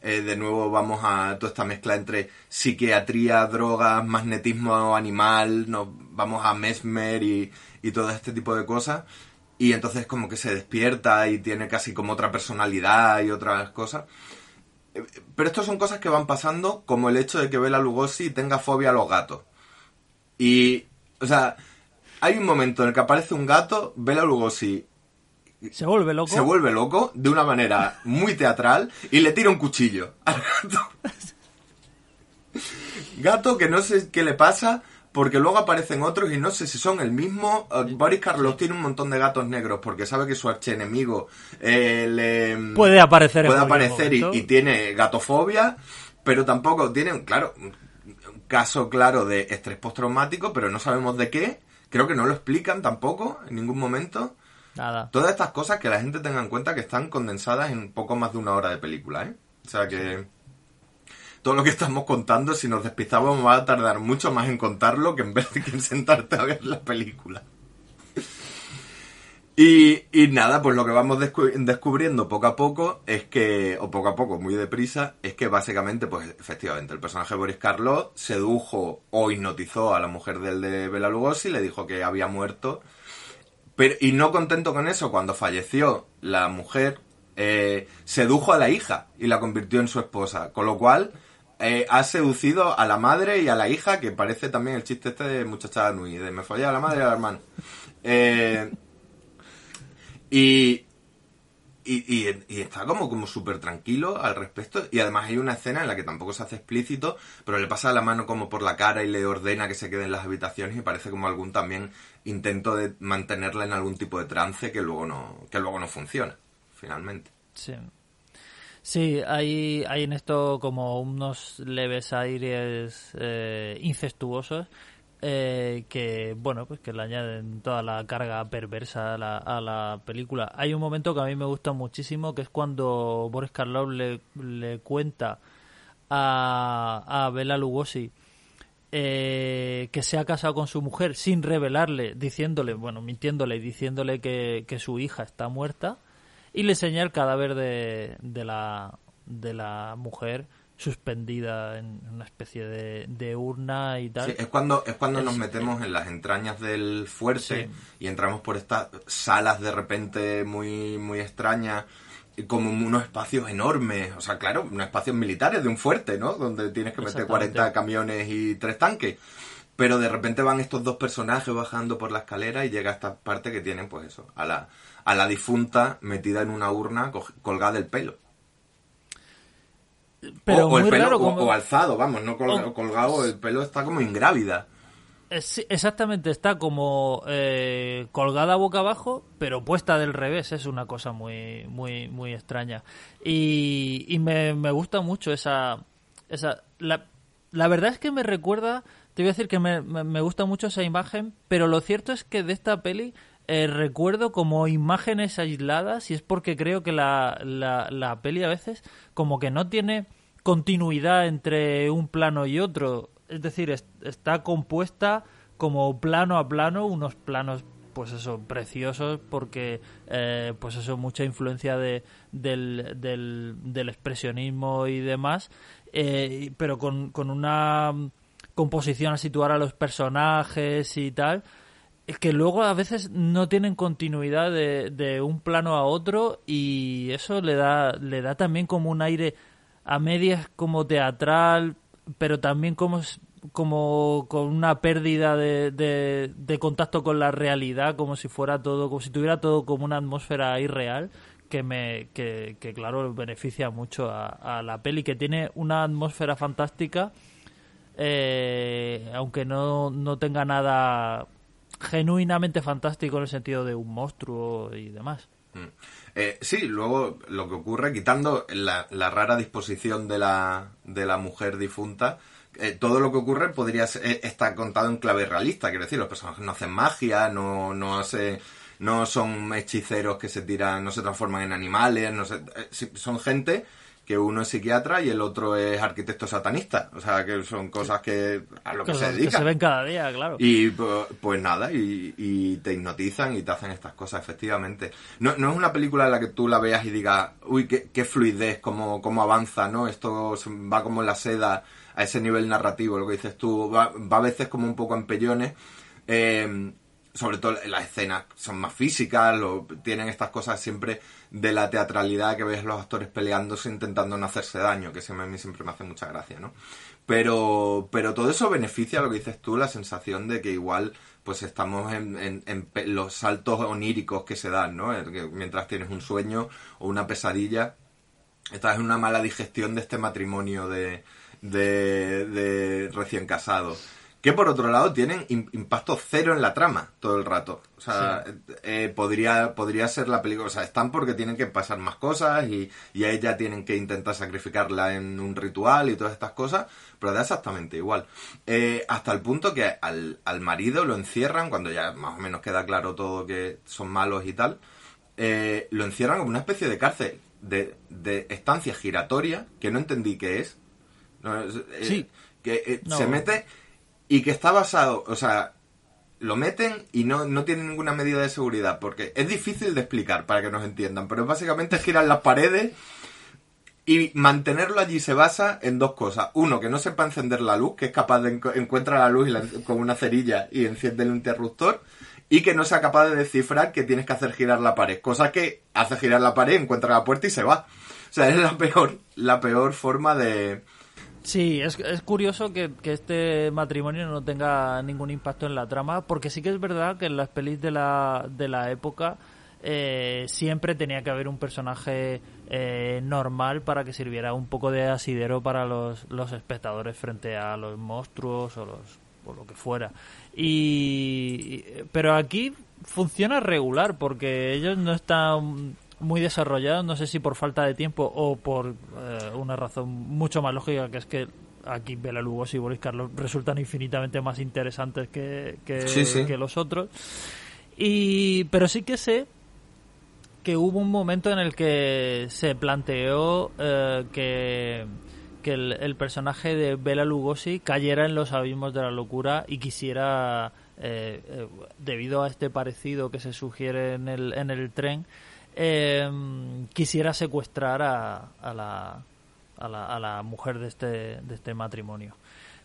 eh, de nuevo vamos a toda esta mezcla entre psiquiatría, drogas, magnetismo animal, nos vamos a Mesmer y, y todo este tipo de cosas. Y entonces como que se despierta y tiene casi como otra personalidad y otras cosas. Pero esto son cosas que van pasando, como el hecho de que Bela Lugosi tenga fobia a los gatos. Y, o sea, hay un momento en el que aparece un gato, Bela Lugosi Se vuelve loco. se vuelve loco de una manera muy teatral y le tira un cuchillo al gato. [laughs] Gato que no sé qué le pasa porque luego aparecen otros y no sé si son el mismo. Eh, Boris Karloff tiene un montón de gatos negros porque sabe que su archienemigo eh, le Puede aparecer en puede aparecer y, tiene gatofobia, pero tampoco tiene, claro, un caso claro de estrés postraumático, pero no sabemos de qué. Creo que no lo explican tampoco en ningún momento. Nada. Todas estas cosas que la gente tenga en cuenta que están condensadas en poco más de una hora de película, ¿eh? O sea que todo lo que estamos contando, si nos despistamos, va a tardar mucho más en contarlo que en vez de que en sentarte a ver la película. Y, y nada, pues lo que vamos descu- descubriendo poco a poco es que, o poco a poco, muy deprisa, es que básicamente, pues efectivamente, el personaje Boris Karloff sedujo o hipnotizó a la mujer del de Bela Lugosi, le dijo que había muerto Pero, y no contento con eso, cuando falleció la mujer, eh, sedujo a la hija y la convirtió en su esposa. Con lo cual, eh, ha seducido a la madre y a la hija, que parece también el chiste este de muchacha Nui, de me follé a la madre y al hermano. Eh, y, y, y- y está como, como súper tranquilo al respecto. Y además hay una escena en la que tampoco se hace explícito, pero le pasa la mano como por la cara y le ordena que se quede en las habitaciones y parece como algún también intento de mantenerla en algún tipo de trance que luego no, que luego no funciona, finalmente. Sí. Sí, hay, hay en esto como unos leves aires eh, incestuosos eh, que, bueno, pues que le añaden toda la carga perversa a la, a la película. Hay un momento que a mí me gusta muchísimo, que es cuando Boris Karloff le, le cuenta a, a Bela Lugosi eh, que se ha casado con su mujer sin revelarle, diciéndole, bueno, mintiéndole y diciéndole que, que su hija está muerta y le enseña el cadáver de, de, la, de la mujer suspendida en una especie de, de urna y tal. Sí, es cuando, es cuando nos metemos en las entrañas del fuerte Sí. y entramos por estas salas de repente muy, muy extrañas, como unos espacios enormes, o sea, claro, unos espacios militares de un fuerte, ¿no? Donde tienes que meter Exactamente. 40 camiones y tres tanques. Pero de repente van estos dos personajes bajando por la escalera y llega esta parte que tienen, pues eso, a la, a la difunta metida en una urna co- colgada del pelo. Pero o, o el muy pelo raro o- como... o alzado, vamos, no colga- o- colgado, el pelo está como ingrávida. Eh, sí, exactamente, está como eh, colgada boca abajo, pero puesta del revés. Es una cosa muy, muy, muy extraña. Y, y me, me gusta mucho esa, esa. La, la verdad es que me recuerda. Te voy a decir que me, me, me gusta mucho esa imagen, pero lo cierto es que de esta peli eh, recuerdo como imágenes aisladas y es porque creo que la, la, la peli a veces como que no tiene continuidad entre un plano y otro. Es decir, es- está compuesta como plano a plano, unos planos pues eso, preciosos porque eh, pues eso, mucha influencia de, del, del, expresionismo y demás, eh, pero con, con una composición a situar a los personajes y tal, que luego a veces no tienen continuidad de, de un plano a otro y eso le da, le da también como un aire a medias como teatral, pero también como, como con una pérdida de, de, de contacto con la realidad, como si fuera todo, como si tuviera todo como una atmósfera irreal que me que, que claro beneficia mucho a, a la peli que tiene una atmósfera fantástica eh, aunque no, no tenga nada genuinamente fantástico en el sentido de un monstruo y demás. Eh, sí, luego lo que ocurre, quitando la, la rara disposición de la, de la mujer difunta, eh, todo lo que ocurre podría ser, eh, está contado en clave realista, quiero decir, los personajes no hacen magia, no, no hace, no son hechiceros que se tiran, no se transforman en animales, no eh, son gente que uno es psiquiatra y el otro es arquitecto satanista, o sea que son cosas que a lo que se que dedican. se ven cada día, claro. Y pu- pues nada, y, y te hipnotizan y te hacen estas cosas, efectivamente. No, no es una película en la que tú la veas y digas, uy, qué, qué fluidez, cómo, cómo avanza, ¿no? Esto va como la seda a ese nivel narrativo, lo que dices tú, va, va a veces como un poco en pellones. Eh, sobre todo las escenas son más físicas, lo- tienen estas cosas siempre de la teatralidad que ves los actores peleándose intentando no hacerse daño, que siempre, a mí siempre me hace mucha gracia, ¿no? Pero, pero todo eso beneficia lo que dices tú, la sensación de que igual pues estamos en, en- en los saltos oníricos que se dan, ¿no? Mientras tienes un sueño o una pesadilla, estás en una mala digestión de este matrimonio de, de, de recién casados. Que por otro lado tienen im- impacto cero en la trama todo el rato. O sea, eh, podría, podría ser la película. O sea, están porque tienen que pasar más cosas y, y a ella tienen que intentar sacrificarla en un ritual y todas estas cosas, pero da exactamente igual. Eh, hasta el punto que al, al marido lo encierran, cuando ya más o menos queda claro todo que son malos y tal, eh, lo encierran como una especie de cárcel, de, de estancia giratoria, que no entendí qué es. No, Sí. Que No. se mete y que está basado, o sea, lo meten y no, no tienen ninguna medida de seguridad, porque es difícil de explicar para que nos entiendan, pero básicamente giran las paredes y mantenerlo allí se basa en dos cosas. Uno, que no sepa encender la luz, que es capaz de enco- encuentra la luz con una cerilla y enciende el interruptor. y que no sea capaz de descifrar que tienes que hacer girar la pared. Cosa que hace girar la pared, encuentra la puerta y se va. O sea, es la peor, la peor forma de... Sí, es, es curioso que, que este matrimonio no tenga ningún impacto en la trama, porque sí que es verdad que en las pelis de la, de la época eh, siempre tenía que haber un personaje eh, normal para que sirviera un poco de asidero para los, los espectadores frente a los monstruos o los o lo que fuera. Y pero aquí funciona regular porque ellos no están muy desarrollados, no sé si por falta de tiempo o por eh, una razón mucho más lógica que es que aquí Bela Lugosi y Boris Karloff resultan infinitamente más interesantes que, que, Sí, sí. que los otros. Y pero sí que sé que hubo un momento en el que se planteó eh, que, que el, el personaje de Bela Lugosi cayera en los abismos de la locura y quisiera, eh, eh, debido a este parecido que se sugiere en el, en el tren, eh, quisiera secuestrar a, a, la, a, la, a la mujer de este, de este matrimonio.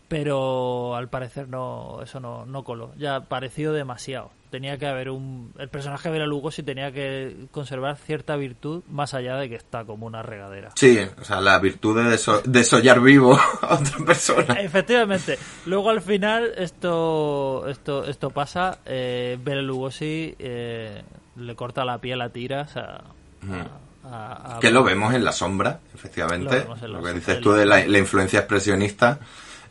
Pero al parecer no, eso no, no coló. Ya pareció demasiado. Tenía que haber un. El personaje de Bela Lugosi tenía que conservar cierta virtud más allá de que está como una regadera. Sí, o sea, la virtud de deso- desollar vivo [laughs] a otra persona. Efectivamente. Luego al final esto esto esto pasa. Eh, Bela Lugosi eh, le corta la piel a tiras a, a- a- a- Que lo vemos en la sombra, efectivamente. Lo Lo que dices tú de la, la influencia expresionista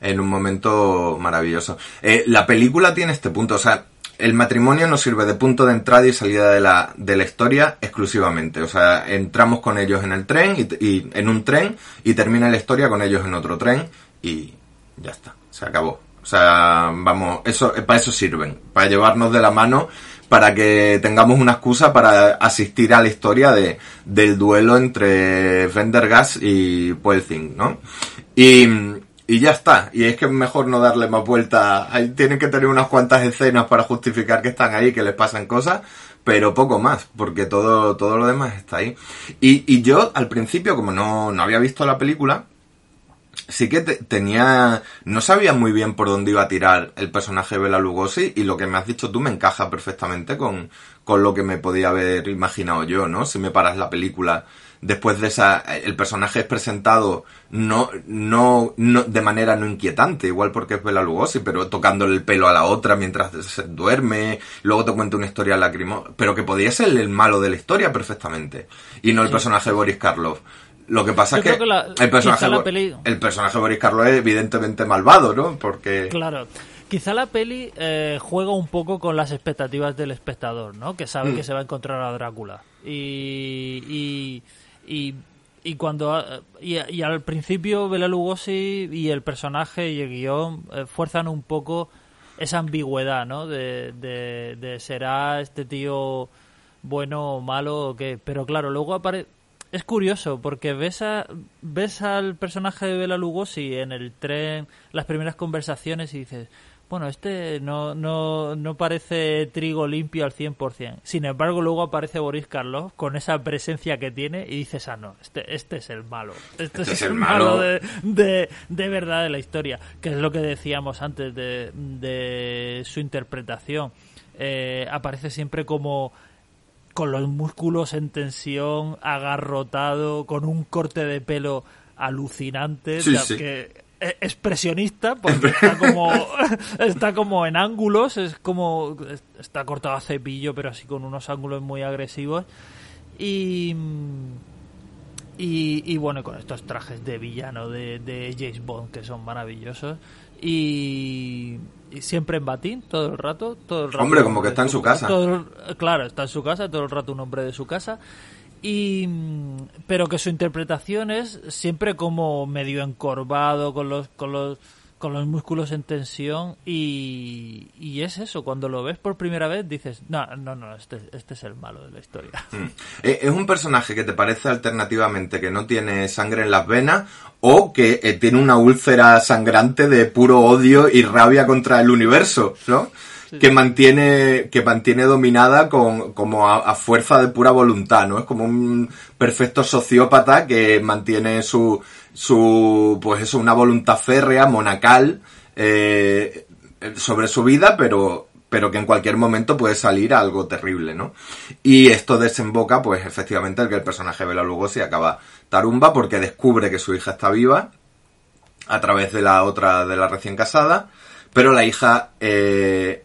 en un momento maravilloso. Eh, la película tiene este punto, o sea, el matrimonio nos sirve de punto de entrada y salida de la, de la historia exclusivamente. O sea, entramos con ellos en el tren y, y en un tren y termina la historia con ellos en otro tren y ya está, se acabó. O sea, vamos, eso, para eso sirven, para llevarnos de la mano, para que tengamos una excusa para asistir a la historia de, del duelo entre Vendergas y Poelzing, ¿no? Y, y ya está. Y es que es mejor no darle más vuelta. Ahí tienen que tener unas cuantas escenas para justificar que están ahí, que les pasan cosas, pero poco más, porque todo, todo lo demás está ahí. Y, y yo, al principio, como no, no había visto la película, sí que te- tenía no sabía muy bien por dónde iba a tirar el personaje de Bela Lugosi y lo que me has dicho tú me encaja perfectamente con, con lo que me podía haber imaginado yo, ¿no? Si me paras la película después de esa el personaje es presentado no no no de manera no inquietante, igual porque es Bela Lugosi, pero tocándole el pelo a la otra mientras se duerme, luego te cuenta una historia lacrimosa, pero que podía ser el malo de la historia perfectamente y no el personaje de Boris Karloff. Lo que pasa Yo es que, creo que la- el personaje la peli- el personaje de Boris Karloff es evidentemente malvado, ¿no? Porque Claro. Quizá la peli eh, juega un poco con las expectativas del espectador, ¿no? Que sabe Mm. que se va a encontrar a Drácula. Y. Y. Y, y cuando. Y, y al principio Bela Lugosi y el personaje y el guion eh, fuerzan un poco esa ambigüedad, ¿no? De, de, de será este tío bueno o malo o qué. Pero claro, luego aparece. Es curioso porque ves a, ves al personaje de Bela Lugosi en el tren, las primeras conversaciones y dices, bueno, este no, no, no parece trigo limpio al 100%. Sin embargo, luego aparece Boris Karloff con esa presencia que tiene y dices, ah, no, este, este es el malo. Este, es, el malo, de, de, de verdad de la historia. Que es lo que decíamos antes de, de su interpretación. Eh, aparece siempre como con los músculos en tensión, agarrotado, con un corte de pelo alucinante, Sí, o sea, sí. que expresionista porque está como [laughs] está como en ángulos, es como está cortado a cepillo, pero así con unos ángulos muy agresivos y y, y bueno, con estos trajes de villano de, de James Bond que son maravillosos y, y siempre en batín todo el rato, todo el rato Hombre, como que está en su casa. todo claro, está en su casa, todo el rato un hombre de su casa. Y, pero que su interpretación es siempre como medio encorvado, con los, con los, con los músculos en tensión. Y, y es eso, cuando lo ves por primera vez dices, no, no, no, este, este es el malo de la historia. Eh, ¿Es un personaje que te parece alternativamente que no tiene sangre en las venas o que eh, tiene una úlcera sangrante de puro odio y rabia contra el universo, ¿no? Que mantiene, que mantiene dominada con, como a, a fuerza de pura voluntad, ¿no? Es como un perfecto sociópata que mantiene su, su, pues eso, una voluntad férrea, monacal, eh, sobre su vida, pero, pero que en cualquier momento puede salir algo terrible, ¿no? Y esto desemboca, pues efectivamente, el que el personaje Bela Lugosi acaba tarumba porque descubre que su hija está viva a través de la otra, de la recién casada, pero la hija eh,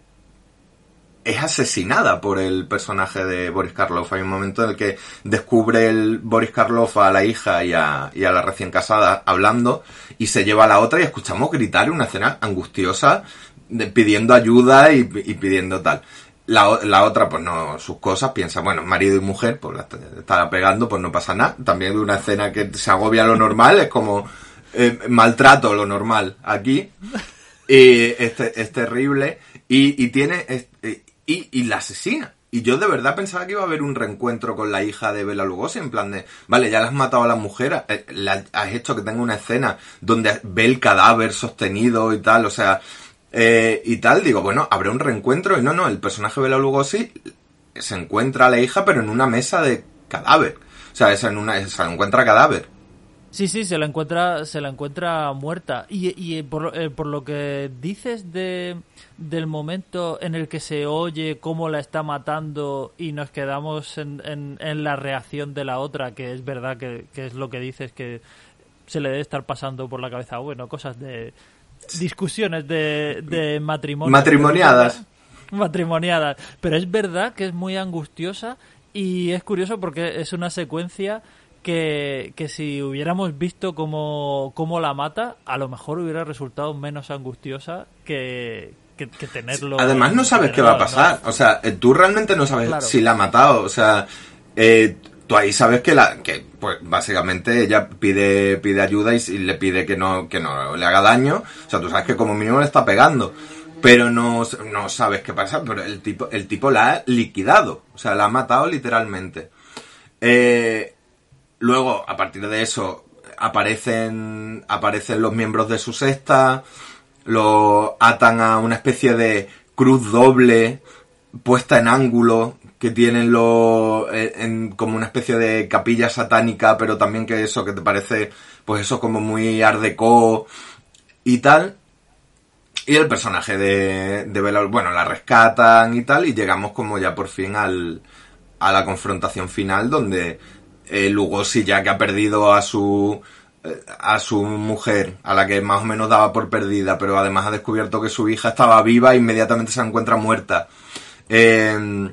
es asesinada por el personaje de Boris Karloff. Hay un momento en el que descubre el Boris Karloff a la hija y a, y a la recién casada hablando y se lleva a la otra y escuchamos gritar una escena angustiosa pidiendo ayuda y, pidiendo tal. La, la otra, pues no, sus cosas, piensa, bueno, marido y mujer, pues la est- estará pegando, pues no pasa nada. También de una escena que se agobia lo normal, es como eh, maltrato lo normal aquí. Y es, te- es terrible. Y, tiene. Y, y la asesina. Y yo de verdad pensaba que iba a haber un reencuentro con la hija de Bela Lugosi, en plan de, vale, ya le has matado a la mujer, eh, le has- hecho que tenga una escena donde ve el cadáver sostenido y tal, o sea, eh, y tal, digo, bueno, habrá un reencuentro, y no, no, el personaje de Bela Lugosi se encuentra a la hija, pero en una mesa de cadáver. O sea, en una, se encuentra cadáver. Sí, sí, se la encuentra, se la encuentra muerta. Y, y por, eh, por lo que dices de, del momento en el que se oye cómo la está matando y nos quedamos en, en, en la reacción de la otra, que es verdad que, que es lo que dices, que se le debe estar pasando por la cabeza, bueno, cosas de discusiones de, de matrimonio. Matrimoniadas. [laughs] Matrimoniadas. Pero es verdad que es muy angustiosa y es curioso porque es una secuencia que, que si hubiéramos visto cómo, cómo la mata, a lo mejor hubiera resultado menos angustiosa que, que, que tenerlo. Además no sabes qué va a pasar. O sea, eh, tú realmente no sabes Claro. si la ha matado. O sea, eh, tú ahí sabes que la, que pues básicamente ella pide, pide ayuda y, y le pide que no, que no le haga daño. O sea, tú sabes que como mínimo le está pegando. Pero no, no sabes qué pasa. Pero el tipo, el tipo la ha liquidado. O sea, la ha matado literalmente. Eh, luego, a partir de eso, aparecen, aparecen los miembros de su sexta, lo atan a una especie de cruz doble puesta en ángulo que tienen lo en, como una especie de capilla satánica pero también que eso que te parece pues eso como muy art deco y tal. Y el personaje de, de bueno la rescatan y tal y llegamos como ya por fin al a la confrontación final donde eh, Lugosi ya que ha perdido a su eh, a su mujer, a la que más o menos daba por perdida, pero además ha descubierto que su hija estaba viva e inmediatamente se encuentra muerta. Eh,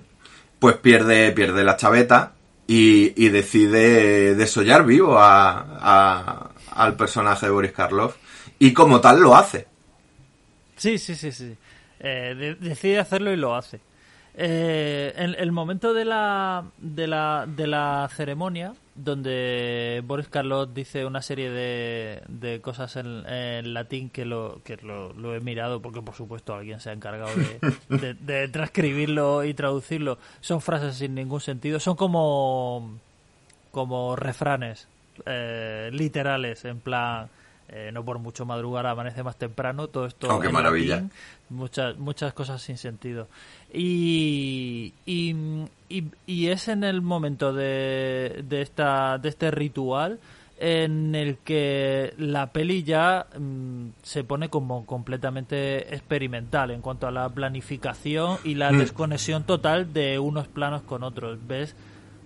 pues pierde, pierde la chaveta y, decide desollar vivo a, al personaje de Boris Karloff. Y como tal lo hace. Sí, sí, sí, sí. Eh, de- decide hacerlo y lo hace. Eh, en el momento de la, de la, de la ceremonia, donde Boris Karloff dice una serie de, de cosas en, en latín que, lo, que lo, lo he mirado, porque por supuesto alguien se ha encargado de, [laughs] de- de transcribirlo y traducirlo, son frases sin ningún sentido, son como, como refranes eh, literales, en plan, eh, no por mucho madrugar amanece más temprano, todo esto. Oh, qué maravilla. latín, muchas, muchas cosas sin sentido. Y, y, y- y es en el momento de, de, esta, de este ritual en el que la peli ya mm, se pone como completamente experimental en cuanto a la planificación y la Mm. desconexión total de unos planos con otros. ¿Ves?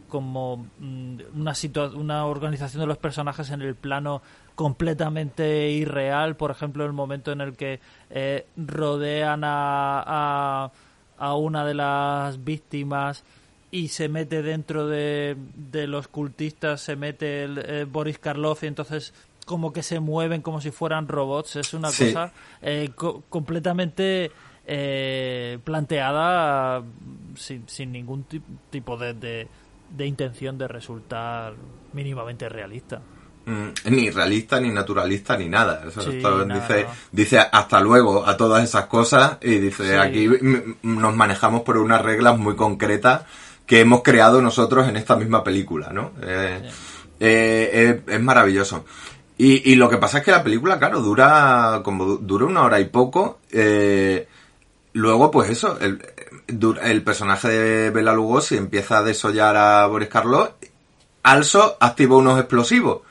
como mm, una situa- una organización de los personajes en el plano completamente irreal por ejemplo el momento en el que eh, rodean a, a, a una de las víctimas y se mete dentro de, de los cultistas se mete el, eh, Boris Karloff y entonces como que se mueven como si fueran robots es una Sí. cosa eh, co- completamente eh, planteada sin, sin ningún ti- tipo de, de, de intención de resultar mínimamente realista. Mm, ni realista, ni naturalista, ni nada. Eso Sí, esto nada, dice, no. dice hasta luego a todas esas cosas y dice Sí. aquí nos manejamos por unas reglas muy concretas que hemos creado nosotros en esta misma película, ¿no? Eh, eh, es, es maravilloso. Y, y lo que pasa es que la película, claro, dura como du- dura una hora y poco. eh, luego, pues eso, el, el personaje de Bela Lugosi empieza a desollar a Boris Karloff. Also activa unos explosivos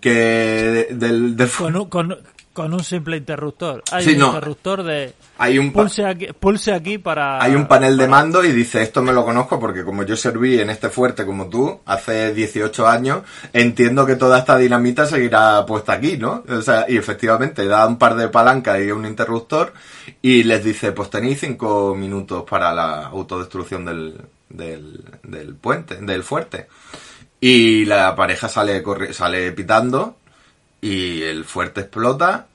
que de- del, del Con, un- con, Con un simple interruptor. Hay Sí, un no. interruptor de Hay un, pulse aquí, pulse aquí para... hay un panel de mando y dice, esto me lo conozco porque como yo serví en este fuerte como tú hace 18 años, entiendo que toda esta dinamita seguirá puesta aquí, ¿no? O sea, y efectivamente da un par de palancas y un interruptor y les dice, pues tenéis cinco minutos para la autodestrucción del, del, del puente, del fuerte. Y la pareja sale, corri- sale pitando y el fuerte explota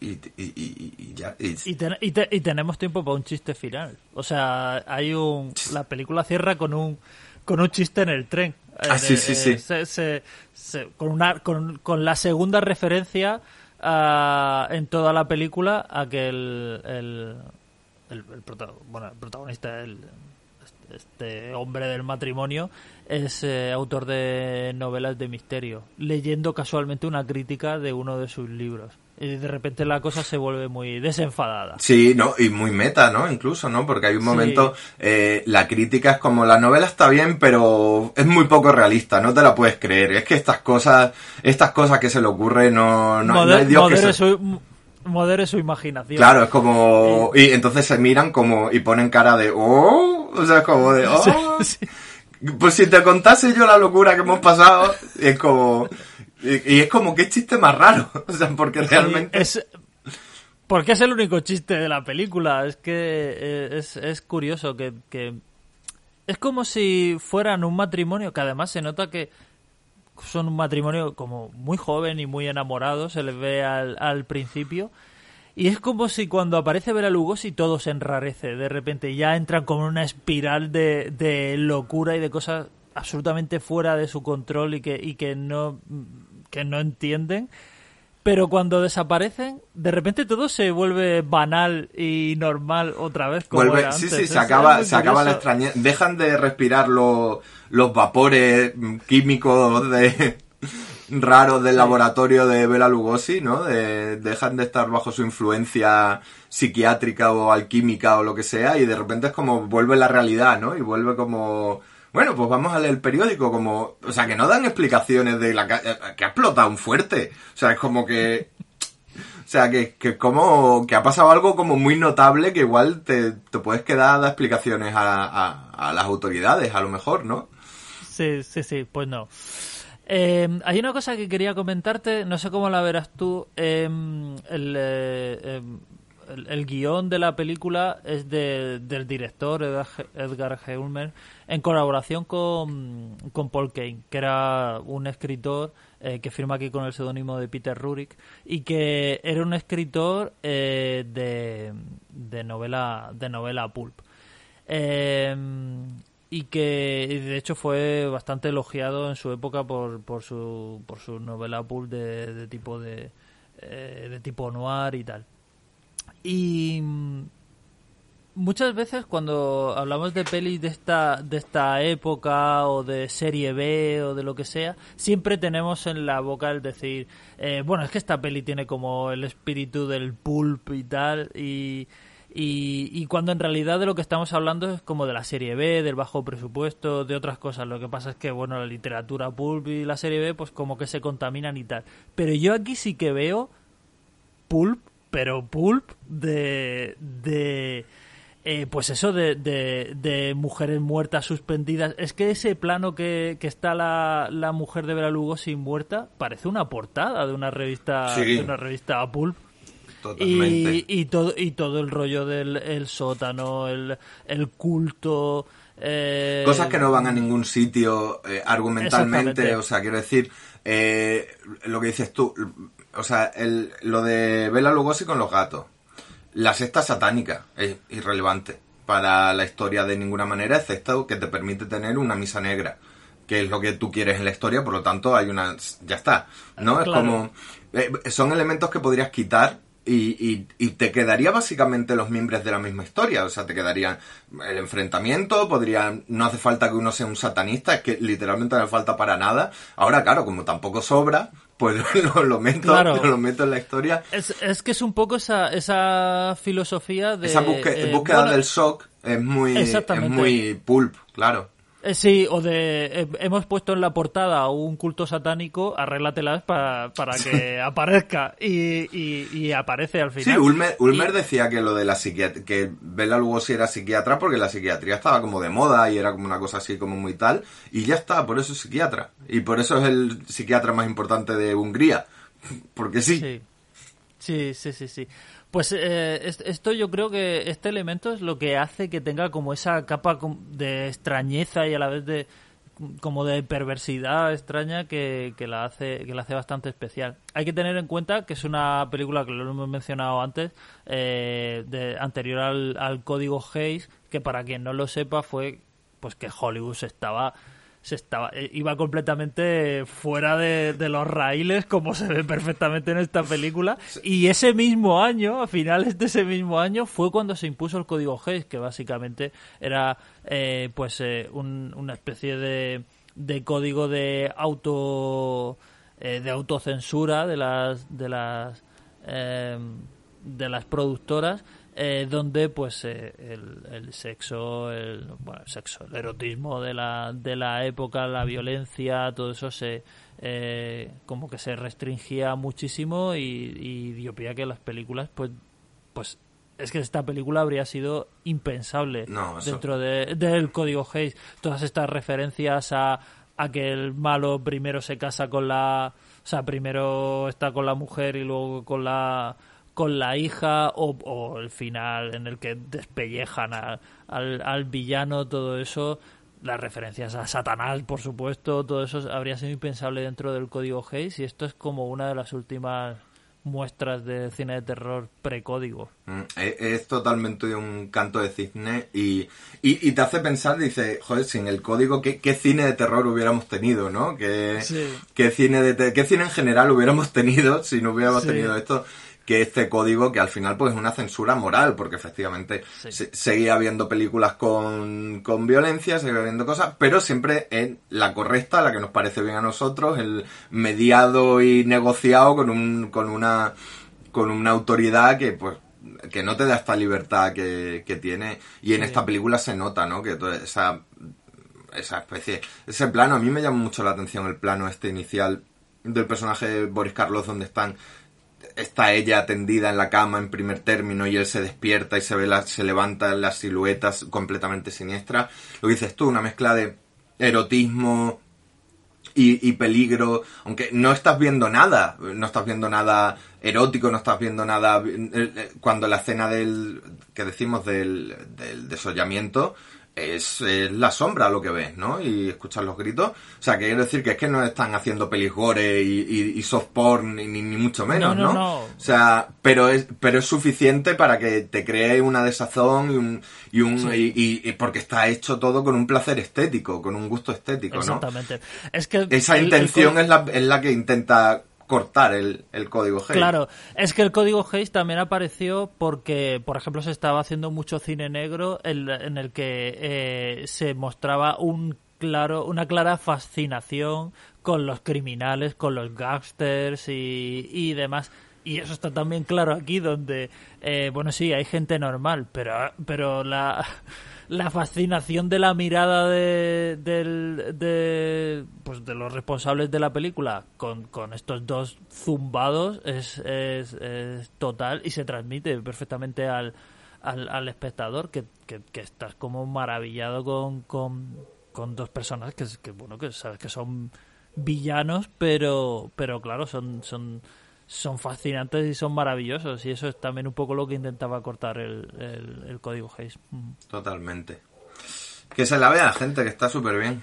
y, y, y- y ya. ten- y te- y tenemos tiempo para un chiste final. O sea, hay un... La película cierra con un, con un chiste en el tren. Ah, Eh, sí, sí, eh, sí. se- se- se- con, una, con, con la segunda referencia ah, en toda la película a que el, el, el, el prota- bueno, el protagonista, el, este, hombre del matrimonio, es eh, autor de novelas de misterio, leyendo casualmente una crítica de uno de sus libros. Y de repente la cosa se vuelve muy desenfadada. Sí, no, y muy meta, ¿no? Incluso, ¿no? Porque hay un Sí. momento, eh, la crítica es como, la novela está bien, pero es muy poco realista, no te la puedes creer. Es que estas cosas, estas cosas que se le ocurre no, no, no Moder- hay Dios que modere, se... su, modere su imaginación. Claro, es como... Y entonces se miran como... y ponen cara de... ¡Oh! O sea, como de... [laughs] ¡Oh! Sí, sí. Pues si te contase yo la locura que hemos pasado, es como... Y, y es como, qué chiste más raro. [laughs] O sea, porque realmente... Es, porque es el único chiste de la película. Es que eh, es, es curioso que, que es como si fueran un matrimonio que además se nota que son un matrimonio como muy joven y muy enamorado, se les ve al, al principio. Y es como si cuando aparece Bela Lugosi todo se enrarece. De repente ya entran como en una espiral de, de locura y de cosas absolutamente fuera de su control y que, y que no que no entienden. Pero cuando desaparecen, de repente todo se vuelve banal y normal otra vez. Como Vuelve, era sí, antes. sí, se acaba, se acaba la extrañeza. Dejan de respirar los, los vapores mm, químicos de raros del laboratorio de Bela Lugosi, ¿no? De- dejan de estar bajo su influencia psiquiátrica o alquímica o lo que sea y de repente es como vuelve la realidad, ¿no? Y vuelve como bueno, pues vamos a leer el periódico como, o sea, que no dan explicaciones de la eh, que ha explotado un fuerte. O sea, es como que o sea, que, que como que ha pasado algo como muy notable que igual te, te puedes quedar a dar explicaciones a, a- a las autoridades, a lo mejor, ¿no? Sí, sí, sí, pues no. Eh, hay una cosa que quería comentarte, no sé cómo la verás tú. eh, el, eh, el guion de la película es de- del director Edgar, Heulmer en colaboración con, con Paul Kane, que era un escritor eh, que firma aquí con el seudónimo de Peter Rurik y que era un escritor eh, de, de novela de novela pulp. Y que de hecho fue bastante elogiado en su época por, por su por su novela pulp de, de tipo de eh, de tipo noir y tal. Y muchas veces cuando hablamos de pelis de esta de esta época o de serie B o de lo que sea siempre tenemos en la boca el decir eh, bueno es que esta peli tiene como el espíritu del pulp y tal y y, y cuando en realidad de lo que estamos hablando es como de la serie B, del bajo presupuesto, de otras cosas. Lo que pasa es que, bueno, la literatura pulp y la serie B, pues como que se contaminan y tal. Pero yo aquí sí que veo pulp, pero pulp de. de eh, pues eso de, de, de mujeres muertas suspendidas. Es que ese plano que, que está la, la mujer de Bela Lugosi muerta parece una portada de una revista, Sí. de una revista pulp. Totalmente. Y, y todo y todo el rollo del el sótano, el, el culto. eh, Cosas que no van a ningún sitio eh, argumentalmente, o sea, quiero decir, eh, lo que dices tú, o sea, el, lo de Bela Lugosi con los gatos. La secta satánica es irrelevante para la historia de ninguna manera, excepto que te permite tener una misa negra, que es lo que tú quieres en la historia, por lo tanto hay una... ya está, ¿no? Es como... eh, son elementos que podrías quitar y, y, y te quedaría básicamente los miembros de la misma historia. O sea, te quedarían el enfrentamiento, podrían, no hace falta que uno sea un satanista, es que literalmente no hace falta para nada. Ahora, claro, como tampoco sobra, pues [laughs] lo, lo meto, Claro. lo meto en la historia. Es, es que es un poco esa, esa filosofía de. Esa busque- eh, búsqueda bueno, del shock es muy, es muy pulp, claro. Eh, sí, o de eh, hemos puesto en la portada un culto satánico, arréglatelas pa- para que [laughs] aparezca y, y- y aparece al final. Sí, Ulmer, Ulmer Y- decía que lo de la psiquiatría, que Bela Lugosi era psiquiatra porque la psiquiatría estaba como de moda y era como una cosa así como muy tal, y ya está, por eso es psiquiatra. Y por eso es el psiquiatra más importante de Hungría. [laughs] Porque sí. Sí. Sí, sí, sí, sí. Pues eh, es- esto yo creo que este elemento es lo que hace que tenga como esa capa de extrañeza y a la vez de como de perversidad extraña que, que la hace que la hace bastante especial. Hay que tener en cuenta que es una película que lo hemos mencionado antes, eh, de, anterior al, al código Hayes, que para quien no lo sepa fue pues que Hollywood estaba se estaba eh, iba completamente fuera de, de los raíles como se ve perfectamente en esta película. Y ese mismo año a finales de ese mismo año fue cuando se impuso el código Hayes que básicamente era eh, pues eh, un- una especie de, de código de auto eh, de autocensura de las de las de las productoras eh, donde pues eh, el, el sexo el bueno el sexo el erotismo de la de la época la violencia todo eso se eh, como que se restringía muchísimo y, y dio pie a que las películas pues pues es que esta película habría sido impensable No, eso- dentro de- del código Hayes. Todas estas referencias a a que el malo primero se casa con la o sea primero está con la mujer y luego con la con la hija o, o el final en el que despellejan a- al, al villano todo eso las referencias a Satanás por supuesto todo eso habría sido impensable dentro del código Hayes y esto es como una de las últimas muestras de cine de terror precódigo Mm, Es, es totalmente un canto de cisne y, y, y te hace pensar, dice, joder, sin el código, ¿qué, qué cine de terror hubiéramos tenido, no? ¿Qué, Sí. qué cine de qué cine en general hubiéramos tenido si no hubiéramos Sí. tenido esto? Que este código, que al final pues es una censura moral, porque efectivamente Sí. se- seguía habiendo películas con, con violencia, seguía habiendo cosas, pero siempre en la correcta, la que nos parece bien a nosotros, el mediado y negociado con un, con una, con una autoridad que pues que no te da esta libertad que, que tiene y en Sí. esta película se nota no que toda esa esa especie ese plano a mí me llama mucho la atención el plano este inicial del personaje de Boris Karloff donde están está ella tendida en la cama en primer término y él se despierta y se ve la, se levantan las siluetas completamente siniestras lo que dices tú una mezcla de erotismo y, y peligro, aunque no estás viendo nada, no estás viendo nada erótico, no estás viendo nada, eh, eh, cuando la escena del, que decimos del, del desollamiento, es, es la sombra lo que ves, ¿no? Y escuchas los gritos. O sea, que quiero decir que es que no están haciendo pelis gore y, y- y soft porn, ni, ni- ni mucho menos, No, ¿no? no, no. O sea, pero es, pero es suficiente para que te cree una desazón y un, y un, y, y- y porque está hecho todo con un placer estético, con un gusto estético, ¿no? exactamente es que Esa el- intención es, la, es la que intenta cortar el, el código Hayes. Claro, es que el código Hayes también apareció porque, por ejemplo, se estaba haciendo mucho cine negro en, en el que eh, se mostraba un claro, una clara fascinación con los criminales, con los gangsters y, y demás. Y eso está también claro aquí, donde, eh, bueno, sí, hay gente normal, pero, pero la, la fascinación de la mirada de, de, pues de los responsables de la película con, con estos dos zumbados es, es, total y se transmite perfectamente al, al, espectador que, que, que estás como maravillado con, con, con dos personas que, que bueno que sabes que son villanos pero pero claro son son son fascinantes y son maravillosos y eso es también un poco lo que intentaba cortar el, el, el código Hayes. Totalmente. Que se la vea la gente, que está súper bien.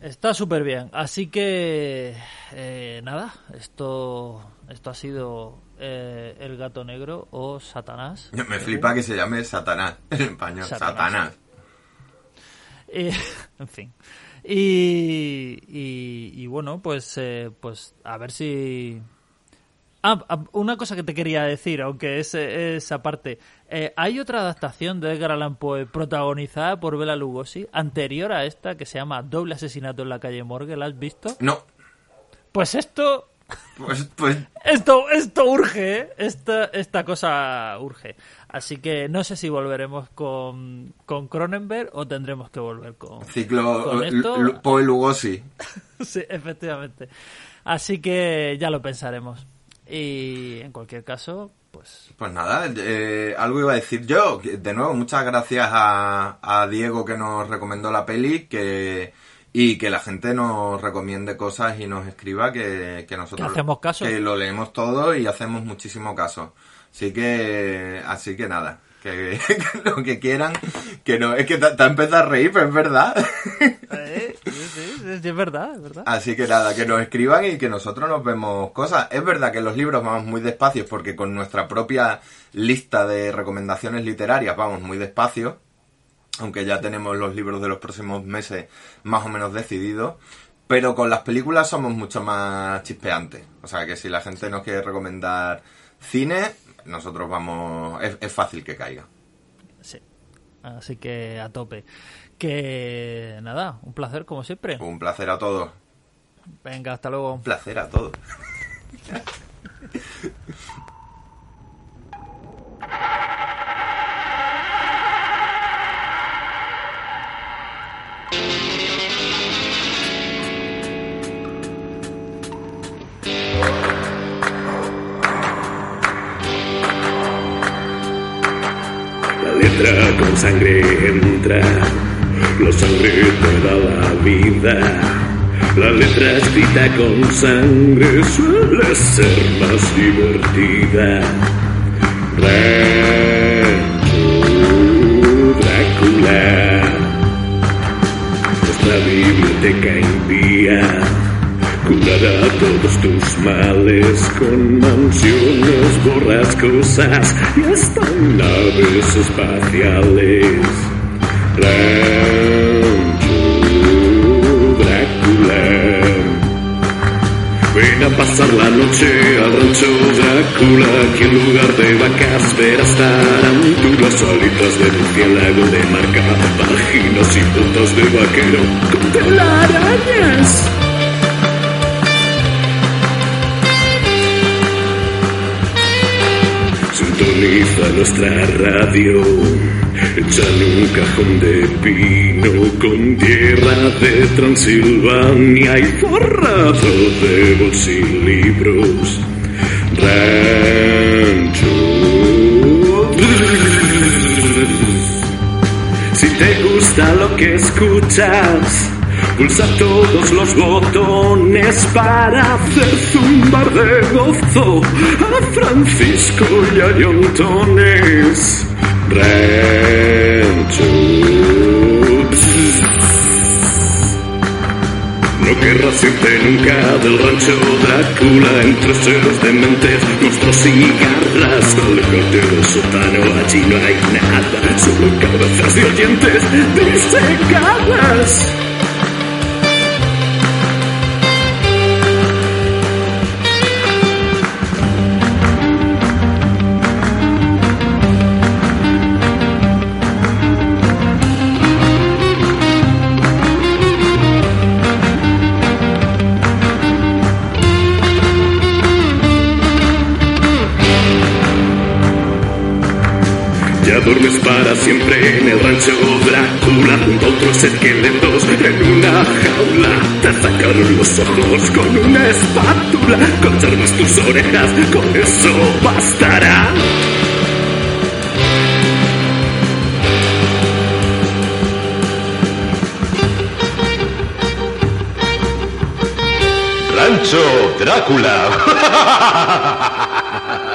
Está súper bien. Así que, eh, nada, esto, esto ha sido eh, El Gato Negro o Satanás. [laughs] Me flipa que se llame Satanás en español. Satanás. Satanás. Eh, [laughs] en fin. Y, y, y bueno, pues, pues a ver si... Ah, ah, una cosa que te quería decir, aunque es, es aparte. Eh, hay otra adaptación de Edgar Allan Poe protagonizada por Bela Lugosi, anterior a esta, que se llama Doble asesinato en la calle Morgue. ¿La has visto? No, Pues esto pues, pues Esto, esto urge, ¿eh? esta, esta cosa urge. Así que no sé si volveremos con, con Cronenberg o tendremos que volver con, Ciclo con eh, esto. Paul Lugosi. [laughs] sí, efectivamente. Así que ya lo pensaremos. Y en cualquier caso, pues Pues nada, eh, algo iba a decir yo. De nuevo, muchas gracias a, a Diego que nos recomendó la peli que y que la gente nos recomiende cosas y nos escriba que, que nosotros Que hacemos caso. que lo leemos todo y hacemos muchísimo caso. Así que, así que nada, que, que [laughs] lo que quieran, que no, es que te, te empieza a reír, pero es verdad. Eh, sí, sí, sí, sí, es verdad, es verdad. Así que nada, que nos escriban y que nosotros nos vemos cosas. Es verdad que los libros vamos muy despacio porque con nuestra propia lista de recomendaciones literarias vamos muy despacio, aunque ya tenemos los libros de los próximos meses más o menos decididos. Pero con las películas somos mucho más chispeantes. O sea que si la gente nos quiere recomendar cine, nosotros vamos... Es, es fácil que caiga. Sí. Así que a tope. Que nada, un placer como siempre. Un placer a todos. Venga, hasta luego. Un placer a todos. [laughs] sangre entra, la sangre te da la vida. La letra escrita con sangre suele ser más divertida. Rancho Drácula, nuestra biblioteca impía curará todos tus males con mansiones borrascosas y hasta naves espaciales. Rancho Drácula. Ven a pasar la noche al rancho Drácula, que en lugar de vacas verás tarántulas, alitas de murciélago de marca, vaginas y botas de vaquero con telarañas. Sintoniza nuestra radio, hecha en un cajón de pino con tierra de Transilvania y forrado de bolsilibros. Rancho. Si te gusta lo que escuchas, pulsa todos los botones para hacer zumbar de gozo a Francisco y a Yontones. No querrás irte nunca del rancho Drácula entre seres dementes, monstruos y garras. Alejarte del sótano, allí no hay nada, solo cabezas de oyentes disecadas. Siempre en el rancho Drácula junto a otros esqueletos en una jaula. Te sacaron los ojos con una espátula. Conservas tus orejas, con eso bastará. Rancho Drácula. [laughs]